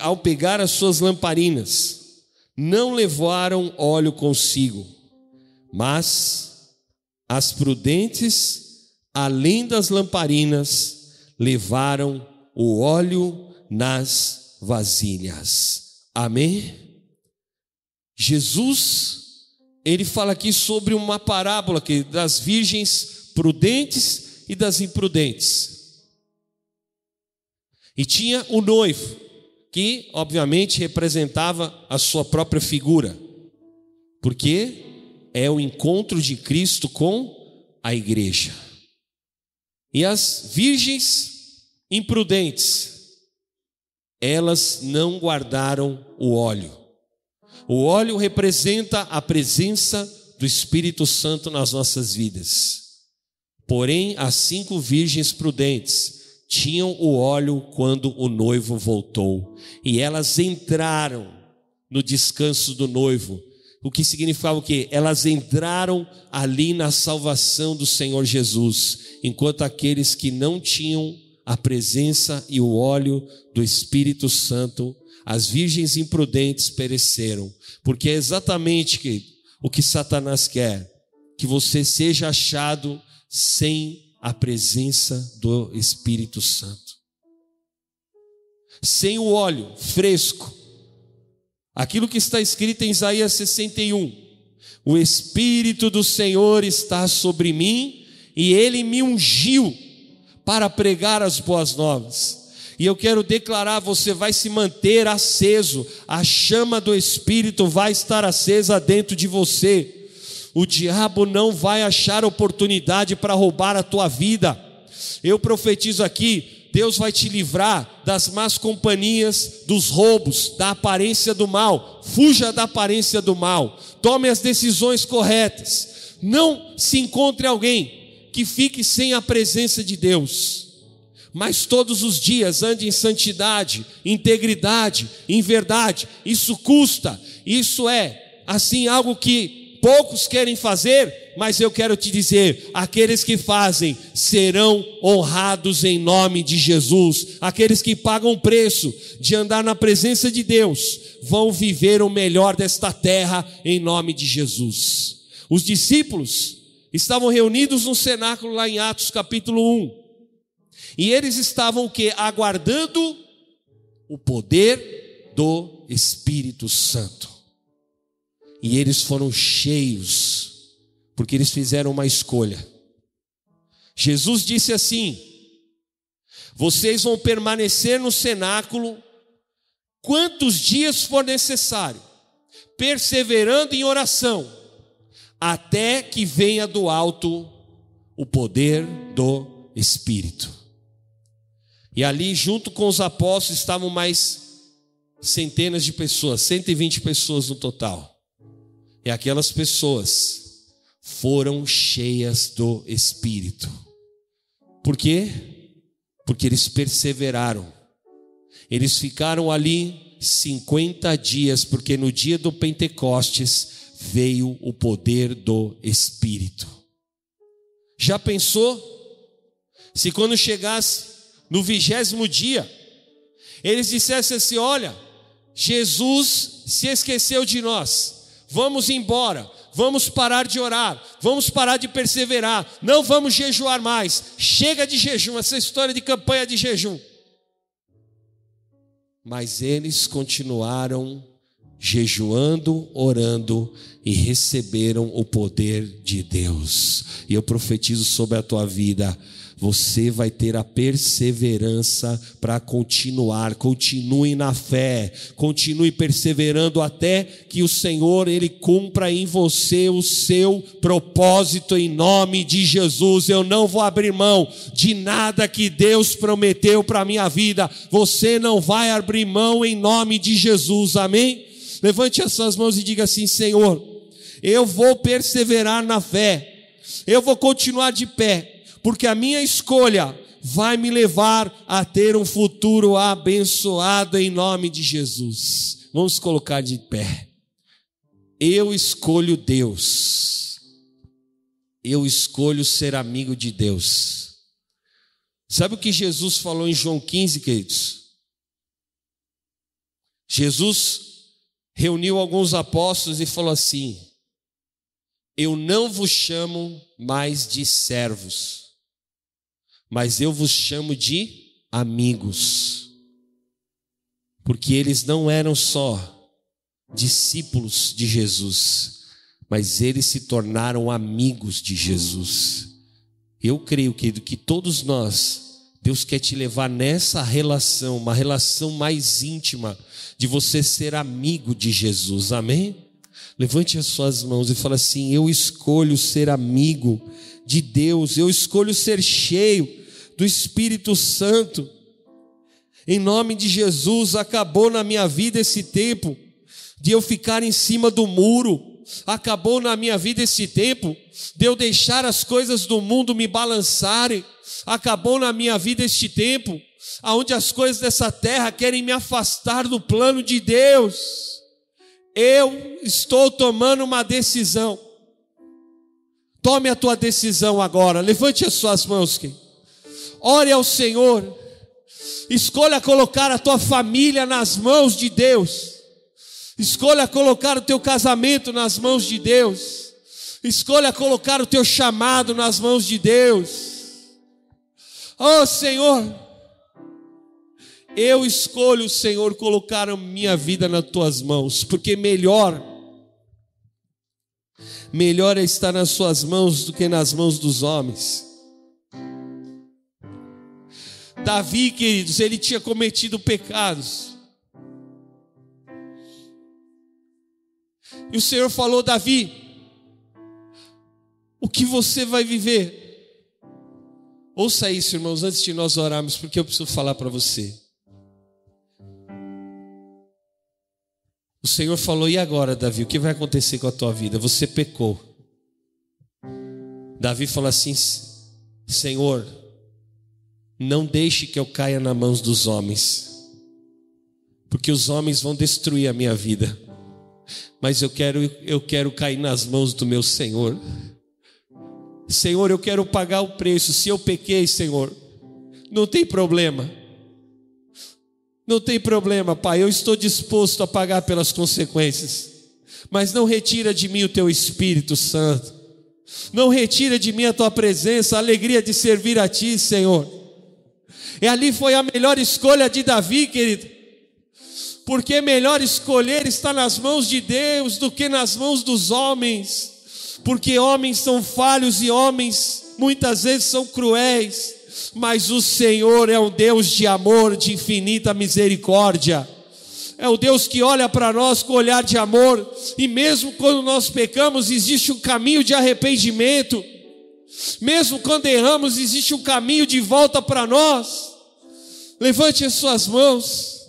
ao pegar as suas lamparinas, não levaram óleo consigo mas as prudentes, além das lamparinas, levaram o óleo nas vasilhas. Amém? Jesus, ele fala aqui sobre uma parábola que das virgens prudentes e das imprudentes. E tinha o noivo, que obviamente representava a sua própria figura. Porque é o encontro de Cristo com a igreja. E as virgens imprudentes, elas não guardaram o óleo. O óleo representa a presença do Espírito Santo nas nossas vidas. Porém, as cinco virgens prudentes tinham o óleo quando o noivo voltou, e elas entraram no descanso do noivo o que significava o quê? Elas entraram ali na salvação do Senhor Jesus, enquanto aqueles que não tinham a presença e o óleo do Espírito Santo, as virgens imprudentes pereceram, porque é exatamente que, o que Satanás quer, que você seja achado sem a presença do Espírito Santo. Sem o óleo fresco, Aquilo que está escrito em Isaías 61: O Espírito do Senhor está sobre mim e ele me ungiu para pregar as boas novas. E eu quero declarar: você vai se manter aceso, a chama do Espírito vai estar acesa dentro de você. O diabo não vai achar oportunidade para roubar a tua vida. Eu profetizo aqui: Deus vai te livrar das más companhias, dos roubos, da aparência do mal. Fuja da aparência do mal. Tome as decisões corretas. Não se encontre alguém que fique sem a presença de Deus. Mas todos os dias ande em santidade, integridade, em verdade. Isso custa. Isso é assim algo que poucos querem fazer, mas eu quero te dizer: aqueles que fazem serão honrados em nome de Jesus. Aqueles que pagam o preço de andar na presença de Deus vão viver o melhor desta terra em nome de Jesus. Os discípulos estavam reunidos no cenáculo lá em Atos capítulo 1. E eles estavam o que? Aguardando o poder do Espírito Santo. E eles foram cheios porque eles fizeram uma escolha. Jesus disse assim: Vocês vão permanecer no cenáculo quantos dias for necessário, perseverando em oração, até que venha do alto o poder do Espírito. E ali, junto com os apóstolos, estavam mais centenas de pessoas, 120 pessoas no total. E aquelas pessoas foram cheias do Espírito. Por quê? Porque eles perseveraram. Eles ficaram ali 50 dias, porque no dia do Pentecostes veio o poder do Espírito. Já pensou? Se quando chegasse no vigésimo dia, eles dissessem assim: Olha, Jesus se esqueceu de nós, vamos embora, vamos parar de orar, vamos parar de perseverar, não vamos jejuar mais, chega de jejum, essa história de campanha de jejum. Mas eles continuaram jejuando, orando e receberam o poder de Deus. E eu profetizo sobre a tua vida você vai ter a perseverança para continuar. Continue na fé, continue perseverando até que o Senhor ele cumpra em você o seu propósito em nome de Jesus. Eu não vou abrir mão de nada que Deus prometeu para minha vida. Você não vai abrir mão em nome de Jesus. Amém? Levante as suas mãos e diga assim: Senhor, eu vou perseverar na fé. Eu vou continuar de pé porque a minha escolha vai me levar a ter um futuro abençoado em nome de Jesus. Vamos colocar de pé. Eu escolho Deus. Eu escolho ser amigo de Deus. Sabe o que Jesus falou em João 15, queridos? Jesus reuniu alguns apóstolos e falou assim: Eu não vos chamo mais de servos mas eu vos chamo de amigos, porque eles não eram só discípulos de Jesus, mas eles se tornaram amigos de Jesus. Eu creio, querido, que todos nós, Deus quer te levar nessa relação, uma relação mais íntima, de você ser amigo de Jesus, amém? Levante as suas mãos e fala assim: Eu escolho ser amigo de Deus, eu escolho ser cheio do Espírito Santo. Em nome de Jesus, acabou na minha vida esse tempo de eu ficar em cima do muro. Acabou na minha vida esse tempo de eu deixar as coisas do mundo me balançarem. Acabou na minha vida este tempo aonde as coisas dessa terra querem me afastar do plano de Deus. Eu estou tomando uma decisão. Tome a tua decisão agora. Levante as suas mãos. Quem? Ore ao Senhor. Escolha colocar a tua família nas mãos de Deus. Escolha colocar o teu casamento nas mãos de Deus. Escolha colocar o teu chamado nas mãos de Deus. Oh Senhor, eu escolho, Senhor, colocar a minha vida nas tuas mãos, porque melhor, melhor é estar nas suas mãos do que nas mãos dos homens. Davi, queridos, ele tinha cometido pecados. E o Senhor falou: Davi, o que você vai viver? Ouça isso, irmãos, antes de nós orarmos, porque eu preciso falar para você. O Senhor falou: E agora, Davi, o que vai acontecer com a tua vida? Você pecou. Davi falou assim: Senhor, não deixe que eu caia nas mãos dos homens, porque os homens vão destruir a minha vida. Mas eu quero, eu quero cair nas mãos do meu Senhor. Senhor, eu quero pagar o preço. Se eu pequei, Senhor, não tem problema. Não tem problema, Pai. Eu estou disposto a pagar pelas consequências. Mas não retira de mim o teu Espírito Santo. Não retira de mim a tua presença, a alegria de servir a ti, Senhor. E ali foi a melhor escolha de Davi, querido. Porque melhor escolher está nas mãos de Deus do que nas mãos dos homens. Porque homens são falhos e homens muitas vezes são cruéis. Mas o Senhor é um Deus de amor, de infinita misericórdia. É o Deus que olha para nós com olhar de amor, e mesmo quando nós pecamos, existe um caminho de arrependimento. Mesmo quando erramos, existe um caminho de volta para nós. Levante as suas mãos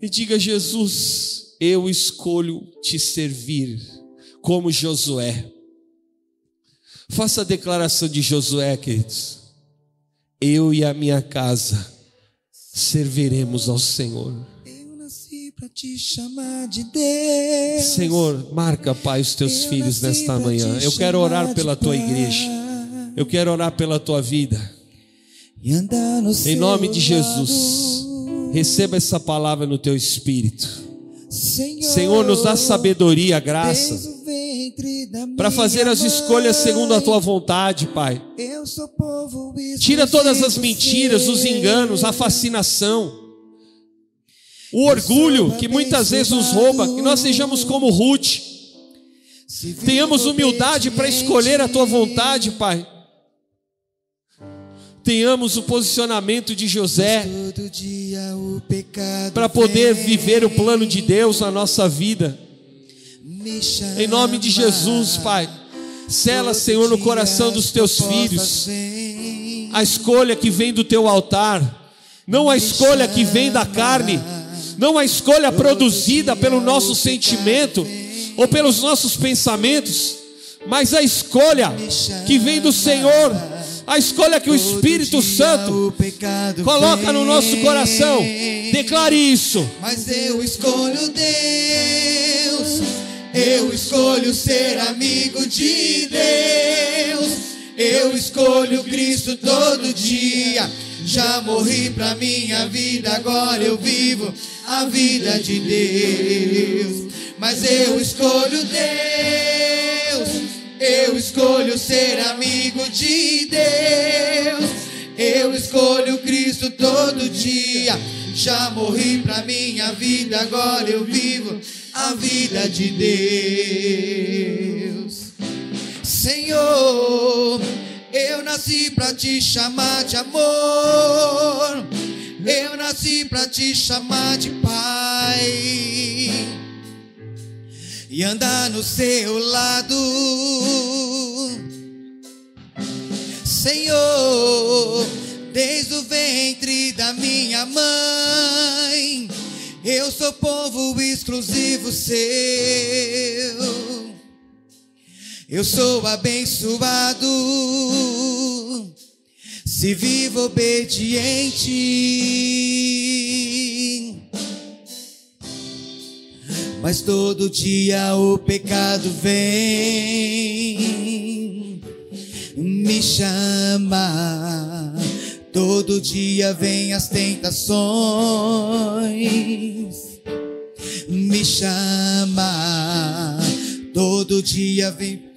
e diga: Jesus, eu escolho te servir como Josué. Faça a declaração de Josué, queridos. Eu e a minha casa serviremos ao Senhor.
Pra te chamar de Deus.
Senhor, marca, Pai, os teus
Eu
filhos
nasci
nesta manhã. Eu quero orar pela tua igreja. Eu quero orar pela tua vida.
E
Em nome de. Jesus, receba essa palavra no teu espírito.
Senhor,
Senhor, nos dá sabedoria, graça, para fazer as escolhas segundo a tua vontade, Pai.
Eu sou povo
Tira todas as mentiras, os enganos, a fascinação, o orgulho que muitas vezes nos rouba, que nós sejamos como Ruth. Tenhamos humildade para escolher a tua vontade, Pai. Tenhamos o posicionamento de José para poder viver o plano de Deus na nossa vida. Em nome de Jesus, Pai. Sela, Senhor, no coração dos teus filhos a escolha que vem do teu altar, não a escolha que vem da carne, não a escolha produzida pelo nosso sentimento ou pelos nossos pensamentos, mas a escolha que vem do Senhor, a escolha que o Espírito Santo coloca no nosso coração. Declare isso.
Mas eu escolho Deus, eu escolho ser amigo de Deus, eu escolho Cristo todo dia. Já morri pra minha vida, agora eu vivo a vida de Deus. Mas eu escolho Deus, eu escolho ser amigo de Deus. Eu escolho Cristo todo dia. Já morri pra minha vida, agora eu vivo a vida de Deus. Senhor, eu nasci pra te chamar de amor. Eu nasci pra te chamar de Pai e andar no seu lado. Senhor, desde o ventre da minha mãe, eu sou povo exclusivo seu. Eu sou abençoado, se vivo obediente. Mas todo dia o pecado vem, me chama. Todo dia vem as tentações, me chama. Todo dia vem.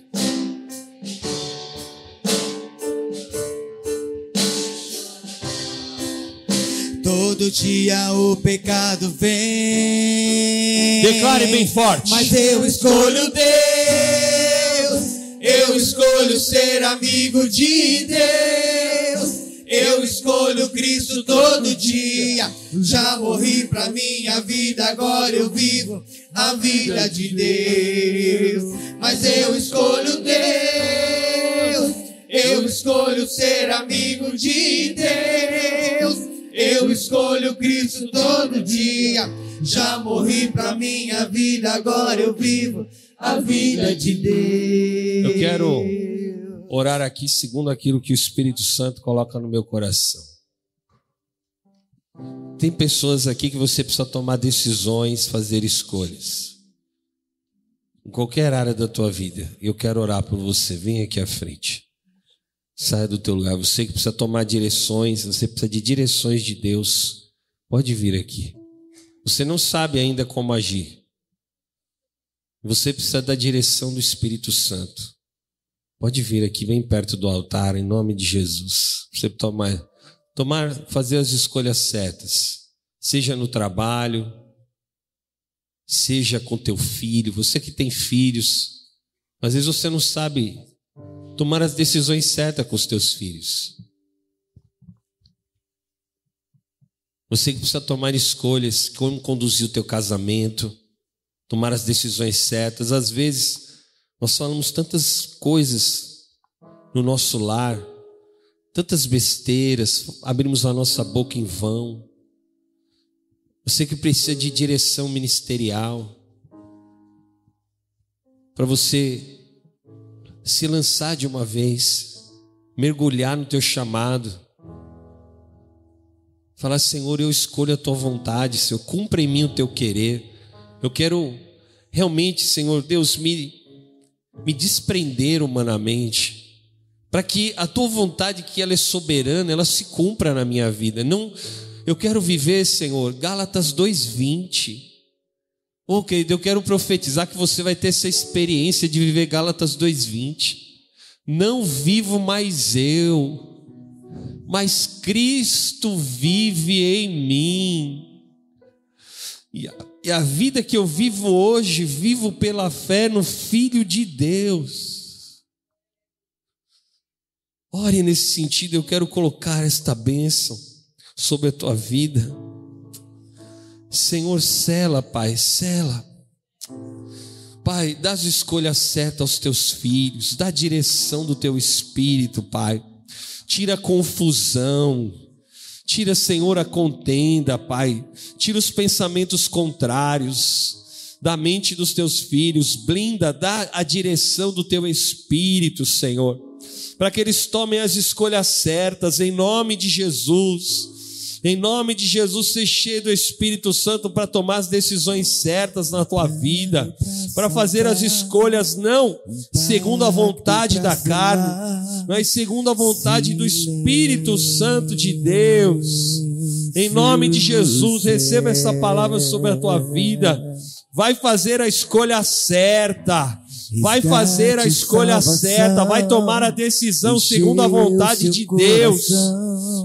Todo dia o pecado vem.
Declare bem forte.
Mas eu escolho Deus. Eu escolho ser amigo de Deus. Eu escolho Cristo todo dia. Já morri pra minha vida, agora eu vivo a vida de Deus. Mas eu escolho Deus. Eu escolho ser amigo de Deus. Eu escolho Cristo todo dia. Já morri pra minha vida, agora eu vivo a vida de Deus.
Eu quero orar aqui segundo aquilo que o Espírito Santo coloca no meu coração. Tem pessoas aqui que você precisa tomar decisões, fazer escolhas. Em qualquer área da tua vida. Eu quero orar por você. Vem aqui à frente. Saia do teu lugar. Você que precisa tomar direções, você precisa de direções de Deus. Pode vir aqui. Você não sabe ainda como agir. Você precisa da direção do Espírito Santo. Pode vir aqui, bem perto do altar, em nome de Jesus. Você tomar, tomar, fazer as escolhas certas. Seja no trabalho, seja com teu filho. Você que tem filhos, às vezes você não sabe tomar as decisões certas com os teus filhos. Você precisa tomar escolhas, como conduzir o teu casamento, tomar as decisões certas. Às vezes, nós falamos tantas coisas no nosso lar, tantas besteiras, abrimos a nossa boca em vão. Você que precisa de direção ministerial, para você se lançar de uma vez, mergulhar no teu chamado, falar: Senhor, eu escolho a tua vontade, Senhor, cumpra em mim o teu querer. Eu quero realmente, Senhor Deus, me, me desprender humanamente, para que a tua vontade, que ela é soberana, ela se cumpra na minha vida. Não, eu quero viver, Senhor, Gálatas 2:20. Querido, eu quero profetizar que você vai ter essa experiência de viver Gálatas 2:20. Não vivo mais eu, mas Cristo vive em mim. E a, e a vida que eu vivo hoje, vivo pela fé no Filho de Deus. Ore nesse sentido, eu quero colocar esta bênção sobre a tua vida. Senhor, cela, Pai, cela. Pai, dá as escolhas certas aos teus filhos, dá a direção do teu espírito, Pai. Tira a confusão, tira, Senhor, a contenda, Pai. Tira os pensamentos contrários da mente dos teus filhos, blinda, dá a direção do teu espírito, Senhor, para que eles tomem as escolhas certas, em nome de Jesus. Em nome de Jesus, ser cheio do Espírito Santo para tomar as decisões certas na tua vida, para fazer as escolhas não segundo a vontade da carne, mas segundo a vontade do Espírito Santo de Deus. Em nome de Jesus, receba essa palavra sobre a tua vida. Vai fazer a escolha certa. Vai fazer a escolha certa, vai tomar a decisão segundo a vontade de Deus.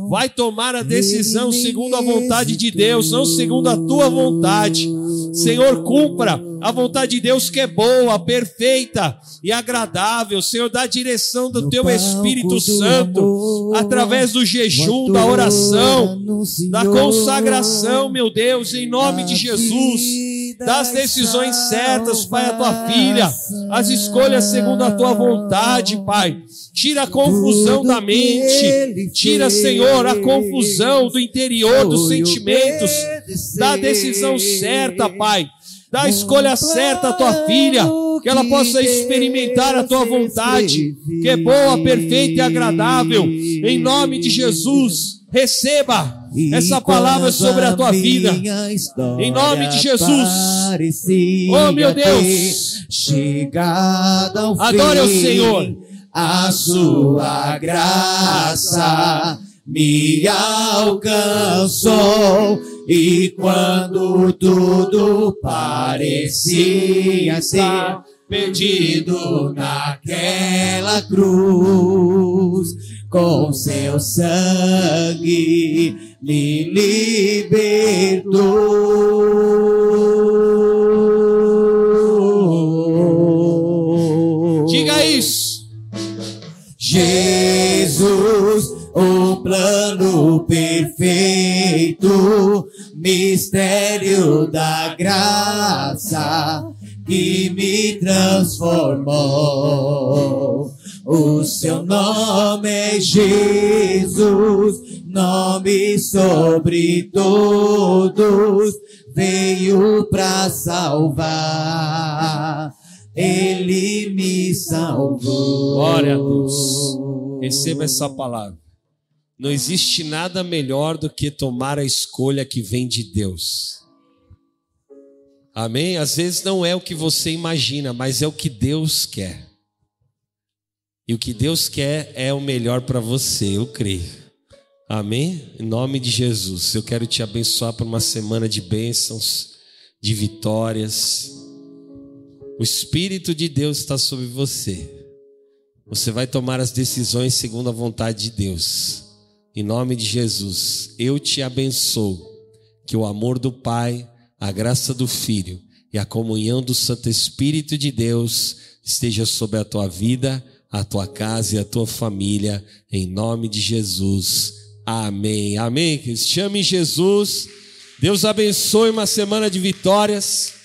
Vai tomar a decisão segundo a vontade de Deus, não segundo a tua vontade. Senhor, cumpra a vontade de Deus que é boa, perfeita e agradável. Senhor, dá a direção do teu Espírito Santo através do jejum, da oração, da consagração, meu Deus, em nome de Jesus das decisões certas, Pai, a tua filha, as escolhas segundo a tua vontade, Pai. Tira a confusão da mente, tira, Senhor, a confusão do interior dos sentimentos, da decisão certa, Pai. Da a escolha certa à tua filha, que ela possa experimentar a tua vontade, que é boa, perfeita e agradável. Em nome de Jesus, receba essa palavra sobre a tua vida. Em nome de Jesus. Oh, meu Deus. Adore o Senhor.
A sua graça me alcançou. E quando tudo parecia ser perdido naquela cruz, com seu sangue me libertou.
Diga isso.
Jesus, o plano perfeito, mistério da graça que me transformou. O seu nome é Jesus, nome sobre todos, veio para salvar. Ele me salvou.
Glória a Deus. Receba essa palavra. Não existe nada melhor do que tomar a escolha que vem de Deus. Amém? Às vezes não é o que você imagina, mas é o que Deus quer. E o que Deus quer é o melhor para você, eu creio. Amém? Em nome de Jesus, eu quero te abençoar por uma semana de bênçãos, de vitórias. O Espírito de Deus está sobre você. Você vai tomar as decisões segundo a vontade de Deus. Em nome de Jesus, eu te abençoo. Que o amor do Pai, a graça do Filho e a comunhão do Santo Espírito de Deus esteja sobre a tua vida a tua casa e a tua família, em nome de Jesus. Amém. Amém. Chame Jesus. Deus abençoe uma semana de vitórias.